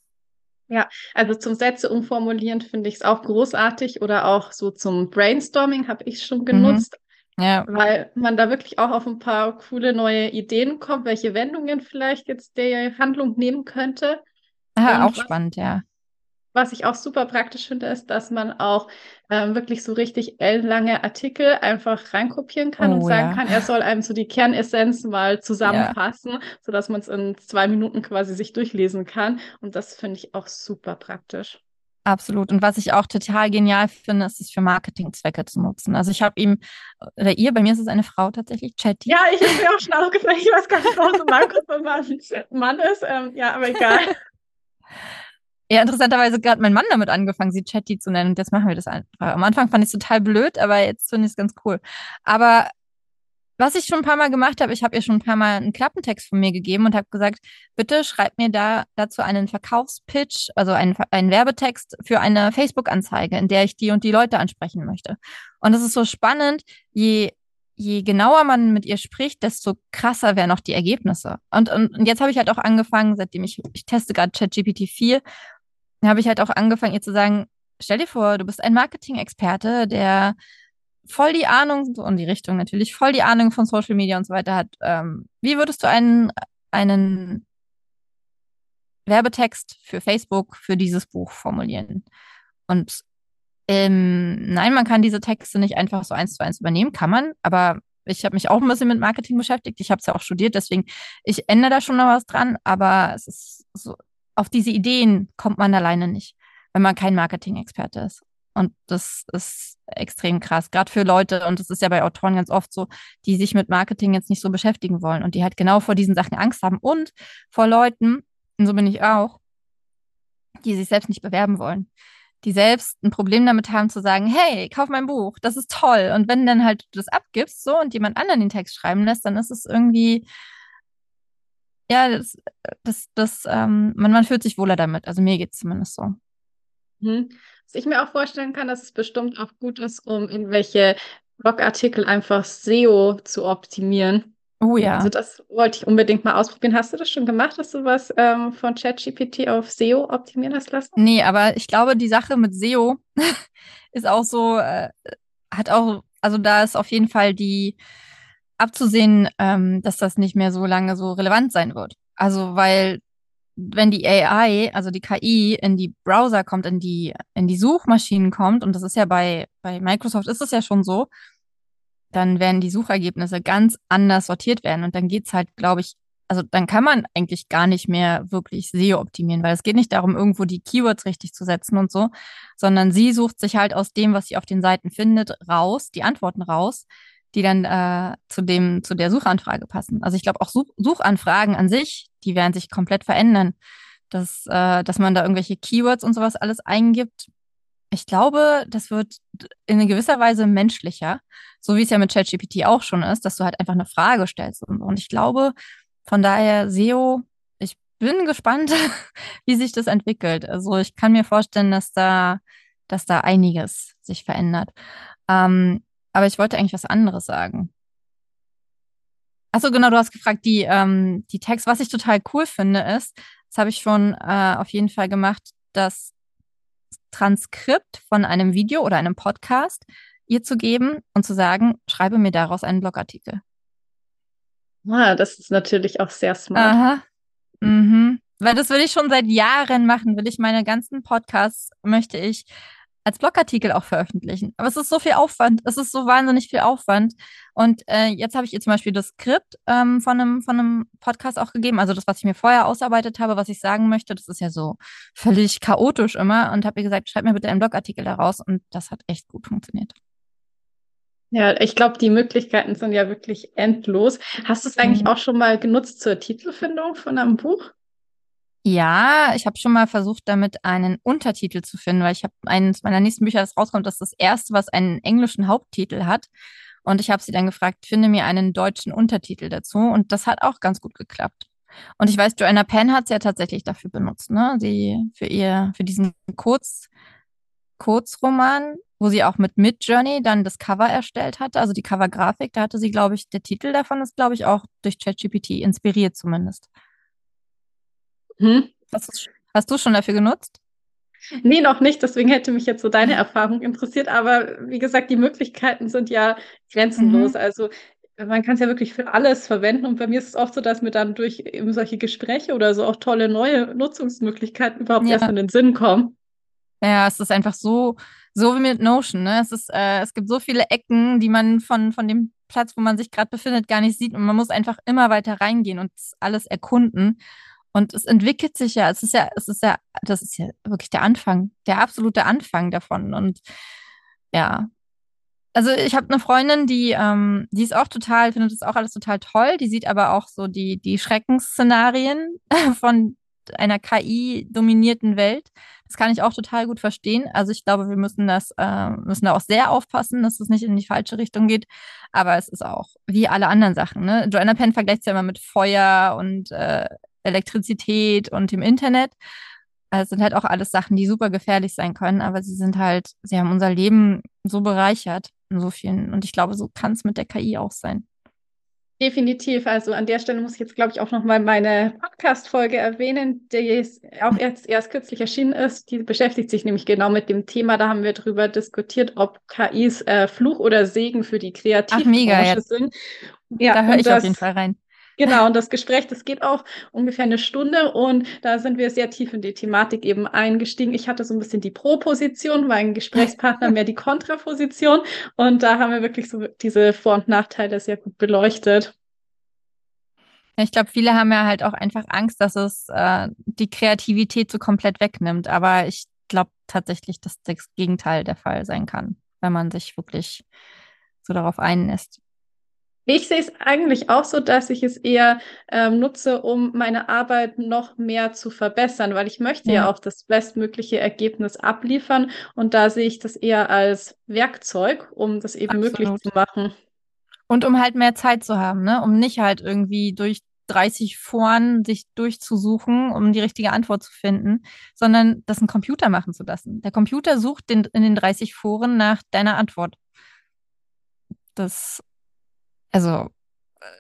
Ja, also zum Sätze umformulieren finde ich es auch großartig oder auch so zum Brainstorming habe ich schon mhm. genutzt. Mhm. Ja. Weil man da wirklich auch auf ein paar coole neue Ideen kommt, welche Wendungen vielleicht jetzt der Handlung nehmen könnte. Ah, auch was, spannend, ja. Was ich auch super praktisch finde, ist, dass man auch ähm, wirklich so richtig ellenlange Artikel einfach reinkopieren kann Oh, und sagen ja. kann, er soll einem so die Kernessenz mal zusammenfassen, sodass man es in zwei Minuten quasi sich durchlesen kann. Und das finde ich auch super praktisch. Absolut. Und was ich auch total genial finde, ist es für Marketingzwecke zu nutzen. Also ich habe ihm, oder ihr, bei mir ist es eine Frau tatsächlich, Chatty. Ja, ich habe mir auch schon *laughs* aufgefallen, ich weiß gar nicht, warum so Markus ein Mann, Mann ist. Ähm, ja, aber egal. *laughs* Ja, interessanterweise hat mein Mann damit angefangen, sie Chatty zu nennen. Und jetzt machen wir das einfach. Am Anfang fand ich es total blöd, aber jetzt finde ich es ganz cool. Aber was ich schon ein paar Mal gemacht habe, ich habe ihr schon ein paar Mal einen Klappentext von mir gegeben und habe gesagt, bitte schreib mir da dazu einen Verkaufspitch, also einen, einen Werbetext für eine Facebook-Anzeige, in der ich die und die Leute ansprechen möchte. Und es ist so spannend, je, je genauer man mit ihr spricht, desto krasser werden auch die Ergebnisse. Und, und, und jetzt habe ich halt auch angefangen, seitdem ich, ich teste gerade ChatGPT 4, habe ich halt auch angefangen, ihr zu sagen, stell dir vor, du bist ein Marketing-Experte, der voll die Ahnung, in die Richtung natürlich, voll die Ahnung von Social Media und so weiter hat. Ähm, wie würdest du einen, einen Werbetext für Facebook für dieses Buch formulieren? Und ähm, nein, man kann diese Texte nicht einfach so eins zu eins übernehmen, kann man, aber ich habe mich auch ein bisschen mit Marketing beschäftigt. Ich habe es ja auch studiert, deswegen ich ändere da schon noch was dran, aber es ist so, auf diese Ideen kommt man alleine nicht, wenn man kein Marketing-Experte ist. Und das ist extrem krass, gerade für Leute, und das ist ja bei Autoren ganz oft so, die sich mit Marketing jetzt nicht so beschäftigen wollen und die halt genau vor diesen Sachen Angst haben und vor Leuten, und so bin ich auch, die sich selbst nicht bewerben wollen. Die selbst ein Problem damit haben zu sagen, hey, kauf mein Buch, das ist toll. Und wenn dann halt du das abgibst so und jemand anderen den Text schreiben lässt, dann ist es irgendwie, ja, das, das, das ähm, man, man fühlt sich wohler damit. Also mir geht es zumindest so. Mhm. Was ich mir auch vorstellen kann, dass es bestimmt auch gut ist, um irgendwelche Blogartikel einfach SEO zu optimieren. Oh ja. Also das wollte ich unbedingt mal ausprobieren. Hast du das schon gemacht, dass du was ähm, von ChatGPT auf SEO optimieren hast lassen? Nee, aber ich glaube, die Sache mit SEO *laughs* ist auch so, äh, hat auch, also da ist auf jeden Fall die abzusehen, ähm, dass das nicht mehr so lange so relevant sein wird. Also, weil wenn die AI, also die KI, in die Browser kommt, in die, in die Suchmaschinen kommt, und das ist ja bei, bei Microsoft ist es ja schon so, dann werden die Suchergebnisse ganz anders sortiert werden. Und dann geht's halt, glaube ich, also dann kann man eigentlich gar nicht mehr wirklich SEO optimieren, weil es geht nicht darum, irgendwo die Keywords richtig zu setzen und so, sondern sie sucht sich halt aus dem, was sie auf den Seiten findet, raus, die Antworten raus, die dann äh, zu dem, zu der Suchanfrage passen. Also ich glaube auch Such Suchanfragen an sich, die werden sich komplett verändern. Dass, äh, dass man da irgendwelche Keywords und sowas alles eingibt. Ich glaube, das wird in gewisser Weise menschlicher, so wie es ja mit ChatGPT auch schon ist, dass du halt einfach eine Frage stellst. Und, und ich glaube, von daher SEO, ich bin gespannt, *laughs* wie sich das entwickelt. Also ich kann mir vorstellen, dass da, dass da einiges sich verändert. Ähm, aber ich wollte eigentlich was anderes sagen. Achso, genau, du hast gefragt, die, ähm, die Text, was ich total cool finde, ist, das habe ich schon äh, auf jeden Fall gemacht, das Transkript von einem Video oder einem Podcast ihr zu geben und zu sagen, schreibe mir daraus einen Blogartikel. Ah, das ist natürlich auch sehr smart. Aha. Mhm. Weil das will ich schon seit Jahren machen, will ich meine ganzen Podcasts, möchte ich als Blogartikel auch veröffentlichen. Aber es ist so viel Aufwand. Es ist so wahnsinnig viel Aufwand. Und äh, jetzt habe ich ihr zum Beispiel das Skript ähm, von, einem, von einem Podcast auch gegeben. Also das, was ich mir vorher ausarbeitet habe, was ich sagen möchte, das ist ja so völlig chaotisch immer. Und habe ihr gesagt, schreib mir bitte einen Blogartikel daraus. Und das hat echt gut funktioniert. Ja, ich glaube, die Möglichkeiten sind ja wirklich endlos. Hast du es eigentlich Mhm. auch schon mal genutzt zur Titelfindung von einem Buch? Ja, ich habe schon mal versucht, damit einen Untertitel zu finden, weil ich habe eines meiner nächsten Bücher, das rauskommt, das ist das erste, was einen englischen Haupttitel hat. Und ich habe sie dann gefragt, finde mir einen deutschen Untertitel dazu. Und das hat auch ganz gut geklappt. Und ich weiß, Joanna Penn hat es ja tatsächlich dafür benutzt, ne? Sie für ihr, für diesen Kurz, Kurzroman, wo sie auch mit Midjourney dann das Cover erstellt hatte, also die Covergrafik, da hatte sie, glaube ich, der Titel davon ist, glaube ich, auch durch ChatGPT inspiriert zumindest. Hm? Hast du, hast du schon dafür genutzt? Nee, noch nicht. Deswegen hätte mich jetzt so deine Erfahrung interessiert. Aber wie gesagt, die Möglichkeiten sind ja grenzenlos. Mhm. Also man kann es ja wirklich für alles verwenden. Und bei mir ist es oft so, dass mir dann durch eben solche Gespräche oder so auch tolle neue Nutzungsmöglichkeiten überhaupt Ja. erst in den Sinn kommen. Ja, es ist einfach so, so wie mit Notion. Ne? Es, ist, äh, es gibt so viele Ecken, die man von, von dem Platz, wo man sich gerade befindet, gar nicht sieht. Und man muss einfach immer weiter reingehen und alles erkunden. Und es entwickelt sich ja, es ist ja, es ist ja, das ist ja wirklich der Anfang, der absolute Anfang davon. Und ja, also ich habe eine Freundin, die, ähm, die ist auch total, findet das auch alles total toll. Die sieht aber auch so die, die Schreckensszenarien *laughs* von einer KI-dominierten Welt. Das kann ich auch total gut verstehen. Also ich glaube, wir müssen das, äh, müssen da auch sehr aufpassen, dass es nicht in die falsche Richtung geht. Aber es ist auch wie alle anderen Sachen. Ne? Joanna Penn vergleicht es ja immer mit Feuer und äh, Elektrizität und dem Internet. Also es sind halt auch alles Sachen, die super gefährlich sein können, aber sie sind halt, sie haben unser Leben so bereichert in so vielen. Und ich glaube, so kann es mit der KI auch sein. Definitiv. Also an der Stelle muss ich jetzt, glaube ich, auch nochmal meine Podcast-Folge erwähnen, die auch erst, erst kürzlich erschienen ist. Die beschäftigt sich nämlich genau mit dem Thema. Da haben wir darüber diskutiert, ob KIs äh, Fluch oder Segen für die Kreativbranche sind. Ja, da höre ich das, auf jeden Fall rein. Genau, und das Gespräch, das geht auch ungefähr eine Stunde und da sind wir sehr tief in die Thematik eben eingestiegen. Ich hatte so ein bisschen die Pro-Position, mein Gesprächspartner mehr die Kontraposition und da haben wir wirklich so diese Vor- und Nachteile sehr gut beleuchtet. Ich glaube, viele haben ja halt auch einfach Angst, dass es äh, die Kreativität so komplett wegnimmt. Aber ich glaube tatsächlich, dass das Gegenteil der Fall sein kann, wenn man sich wirklich so darauf einlässt. Ich sehe es eigentlich auch so, dass ich es eher ähm, nutze, um meine Arbeit noch mehr zu verbessern, weil ich möchte ja. ja auch das bestmögliche Ergebnis abliefern und da sehe ich das eher als Werkzeug, um das eben Absolut. möglich zu machen. Und um halt mehr Zeit zu haben, ne? Um nicht halt irgendwie durch 30 Foren sich durchzusuchen, um die richtige Antwort zu finden, sondern das ein Computer machen zu lassen. Der Computer sucht den, in den 30 Foren nach deiner Antwort. Das also,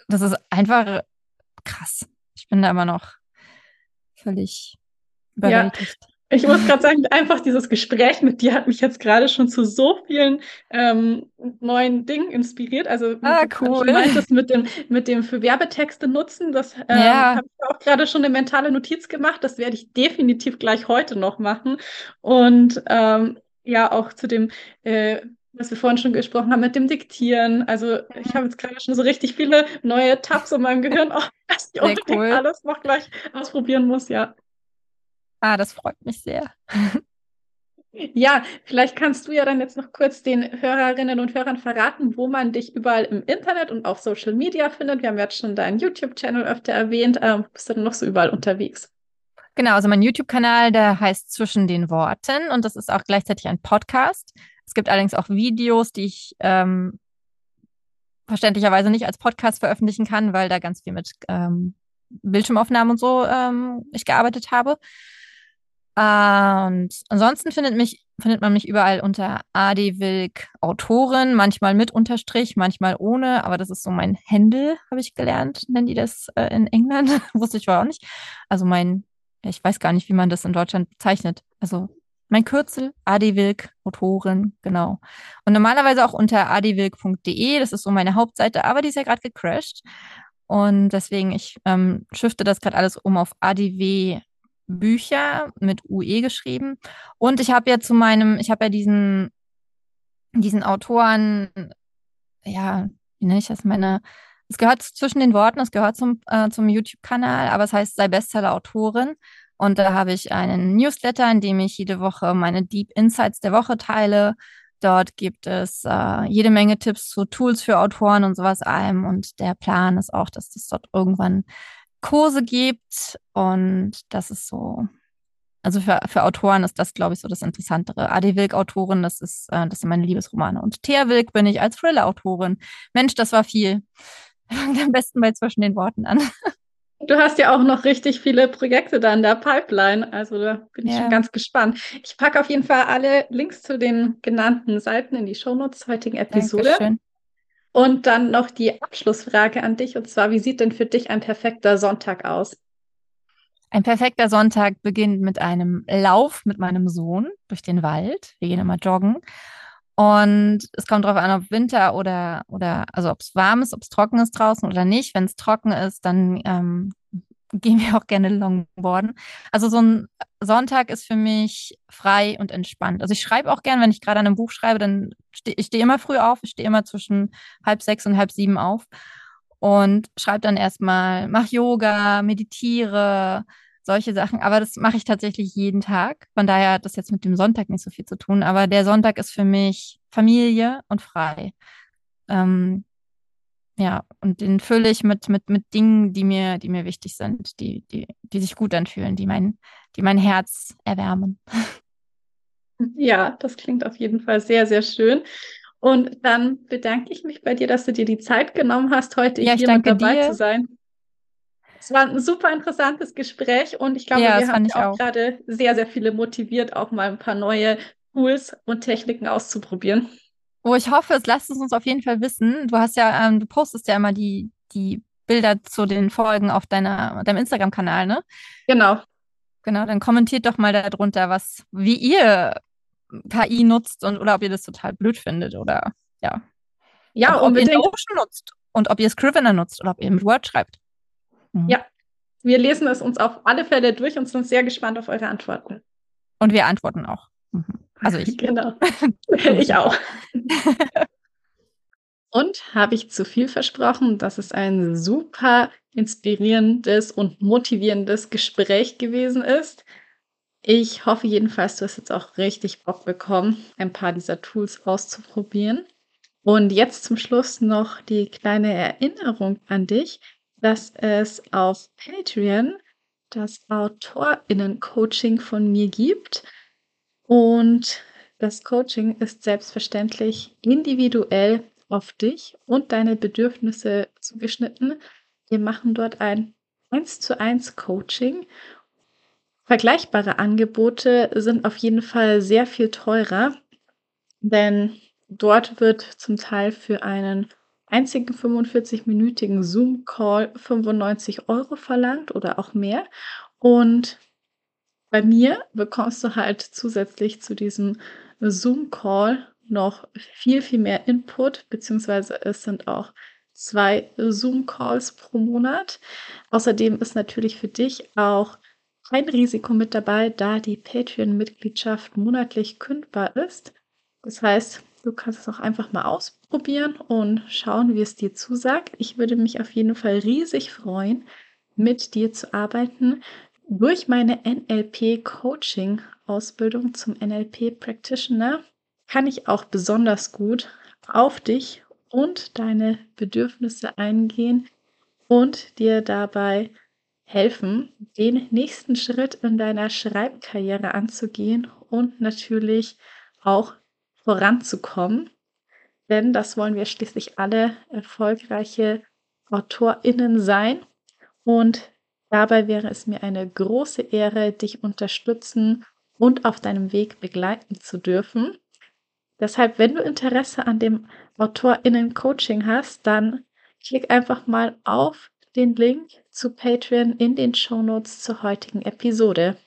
das ist einfach krass. Ich bin da immer noch völlig überwältigt. Ja. Ich muss gerade sagen, einfach dieses Gespräch mit dir hat mich jetzt gerade schon zu so vielen ähm, neuen Dingen inspiriert. Also ah, cool. du meintest mit dem, mit dem für Werbetexte nutzen, das ähm, ja. habe ich auch gerade schon eine mentale Notiz gemacht. Das werde ich definitiv gleich heute noch machen. Und ähm, ja, auch zu dem äh, was wir vorhin schon gesprochen haben mit dem Diktieren. Also ich mhm. habe jetzt gerade schon so richtig viele neue Tabs in meinem Gehirn, *laughs* oh, dass ich unbedingt cool. alles noch gleich ausprobieren muss, ja. Ah, das freut mich sehr. *laughs* Ja, vielleicht kannst du ja dann jetzt noch kurz den Hörerinnen und Hörern verraten, wo man dich überall im Internet und auf Social Media findet. Wir haben jetzt schon deinen YouTube-Channel öfter erwähnt. Ähm, bist du denn noch so überall unterwegs? Genau, also mein YouTube-Kanal, der heißt Zwischen den Worten und das ist auch gleichzeitig ein Podcast. Es gibt allerdings auch Videos, die ich ähm, verständlicherweise nicht als Podcast veröffentlichen kann, weil da ganz viel mit ähm, Bildschirmaufnahmen und so ähm, ich gearbeitet habe. Und ansonsten findet mich findet man mich überall unter AD Wilk Autorin, manchmal mit Unterstrich, manchmal ohne, aber das ist so mein Händel, habe ich gelernt, nennen die das äh, in England, *laughs* wusste ich vorher auch nicht. Also mein, ich weiß gar nicht, wie man das in Deutschland bezeichnet. Also mein Kürzel, Adewilk, Autorin, genau. Und normalerweise auch unter adewilk.de, das ist so meine Hauptseite, aber die ist ja gerade gecrashed. Und deswegen, ich ähm, shifte das gerade alles um auf ADW Bücher mit UE geschrieben. Und ich habe ja zu meinem, ich habe ja diesen, diesen Autoren, ja, wie nenne ich das, meine, es gehört zwischen den Worten, es gehört zum, äh, zum YouTube-Kanal, aber es heißt sei Bestseller-Autorin. Und da habe ich einen Newsletter, in dem ich jede Woche meine Deep Insights der Woche teile. Dort gibt es äh, jede Menge Tipps zu Tools für Autoren und sowas allem. Und der Plan ist auch, dass es dort irgendwann Kurse gibt. Und das ist so, also für, für Autoren ist das, glaube ich, so das Interessantere. Adi Wilk-Autorin, das ist, äh, das sind meine Liebesromane. Und Thea Wilk bin ich als Thriller-Autorin. Mensch, das war viel. *laughs* Am besten bei zwischen den Worten an. Du hast ja auch noch richtig viele Projekte da in der Pipeline. Also da bin ich ja. schon ganz gespannt. Ich packe auf jeden Fall alle Links zu den genannten Seiten in die Shownotes der heutigen Episode. Dankeschön. Und dann noch die Abschlussfrage an dich. Und zwar, wie sieht denn für dich ein perfekter Sonntag aus? Ein perfekter Sonntag beginnt mit einem Lauf mit meinem Sohn durch den Wald. Wir gehen immer joggen. Und es kommt darauf an, ob Winter oder, oder also ob es warm ist, ob es trocken ist draußen oder nicht. Wenn es trocken ist, dann ähm, gehen wir auch gerne Longboarden. Also so ein Sonntag ist für mich frei und entspannt. Also ich schreibe auch gerne, wenn ich gerade an einem Buch schreibe, dann stehe ich stehe immer früh auf, ich stehe immer zwischen halb sechs und halb sieben auf und schreibe dann erstmal, mach Yoga, meditiere, solche Sachen. Aber das mache ich tatsächlich jeden Tag. Von daher hat das jetzt mit dem Sonntag nicht so viel zu tun. Aber der Sonntag ist für mich Familie und frei. Ähm, ja, und den fülle ich mit, mit, mit Dingen, die mir, die mir wichtig sind, die, die, die sich gut anfühlen, die mein, die mein Herz erwärmen. Ja, das klingt auf jeden Fall sehr, sehr schön. Und dann bedanke ich mich bei dir, dass du dir die Zeit genommen hast, heute ja, hier mit dabei dir. zu sein. Es war ein super interessantes Gespräch und ich glaube, ja, wir haben auch, auch gerade sehr, sehr viele motiviert, auch mal ein paar neue Tools und Techniken auszuprobieren. Oh, ich hoffe, es lasst es uns auf jeden Fall wissen. Du hast ja, ähm, du postest ja immer die, die Bilder zu den Folgen auf deiner, deinem Instagram-Kanal, ne? Genau. Genau, dann kommentiert doch mal darunter, was, wie ihr KI nutzt und oder ob ihr das total blöd findet oder ja. Ja, ob, unbedingt. Ob ihr Notion nutzt und ob ihr Scrivener nutzt oder ob ihr mit Word schreibt. Mhm. Ja, wir lesen es uns auf alle Fälle durch und sind sehr gespannt auf eure Antworten. Und wir antworten auch. Mhm. Also *laughs* ich. Genau. *laughs* ich auch. Und habe ich zu viel versprochen? Das ist ein super inspirierendes und motivierendes Gespräch gewesen ist. Ich hoffe jedenfalls, du hast jetzt auch richtig Bock bekommen, ein paar dieser Tools auszuprobieren. Und jetzt zum Schluss noch die kleine Erinnerung an dich, dass es auf Patreon das AutorInnen-Coaching von mir gibt. Und das Coaching ist selbstverständlich individuell auf dich und deine Bedürfnisse zugeschnitten. Wir machen dort ein 1 zu 1 Coaching. Vergleichbare Angebote sind auf jeden Fall sehr viel teurer, denn dort wird zum Teil für einen einzigen 45-minütigen Zoom-Call 95 Euro verlangt oder auch mehr. Und bei mir bekommst du halt zusätzlich zu diesem Zoom-Call noch viel, viel mehr Input, beziehungsweise es sind auch zwei Zoom-Calls pro Monat. Außerdem ist natürlich für dich auch kein Risiko mit dabei, da die Patreon-Mitgliedschaft monatlich kündbar ist. Das heißt, du kannst es auch einfach mal ausprobieren und schauen, wie es dir zusagt. Ich würde mich auf jeden Fall riesig freuen, mit dir zu arbeiten. Durch meine NLP-Coaching-Ausbildung zum NLP-Practitioner kann ich auch besonders gut auf dich und deine Bedürfnisse eingehen und dir dabei helfen, den nächsten Schritt in deiner Schreibkarriere anzugehen und natürlich auch voranzukommen. Denn das wollen wir schließlich alle erfolgreiche AutorInnen sein. Und Dabei wäre es mir eine große Ehre, dich unterstützen und auf deinem Weg begleiten zu dürfen. Deshalb, wenn du Interesse an dem AutorInnen-Coaching hast, dann klick einfach mal auf den Link zu Patreon in den Shownotes zur heutigen Episode.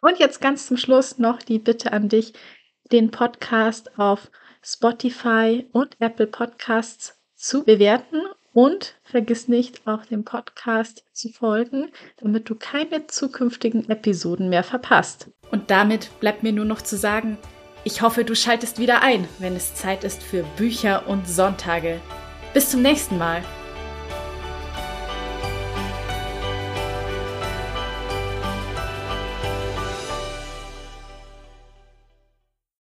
Und jetzt ganz zum Schluss noch die Bitte an dich, den Podcast auf Spotify und Apple Podcasts zu bewerten und vergiss nicht, auch dem Podcast zu folgen, damit du keine zukünftigen Episoden mehr verpasst. Und damit bleibt mir nur noch zu sagen, ich hoffe, du schaltest wieder ein, wenn es Zeit ist für Bücher und Sonntage. Bis zum nächsten Mal.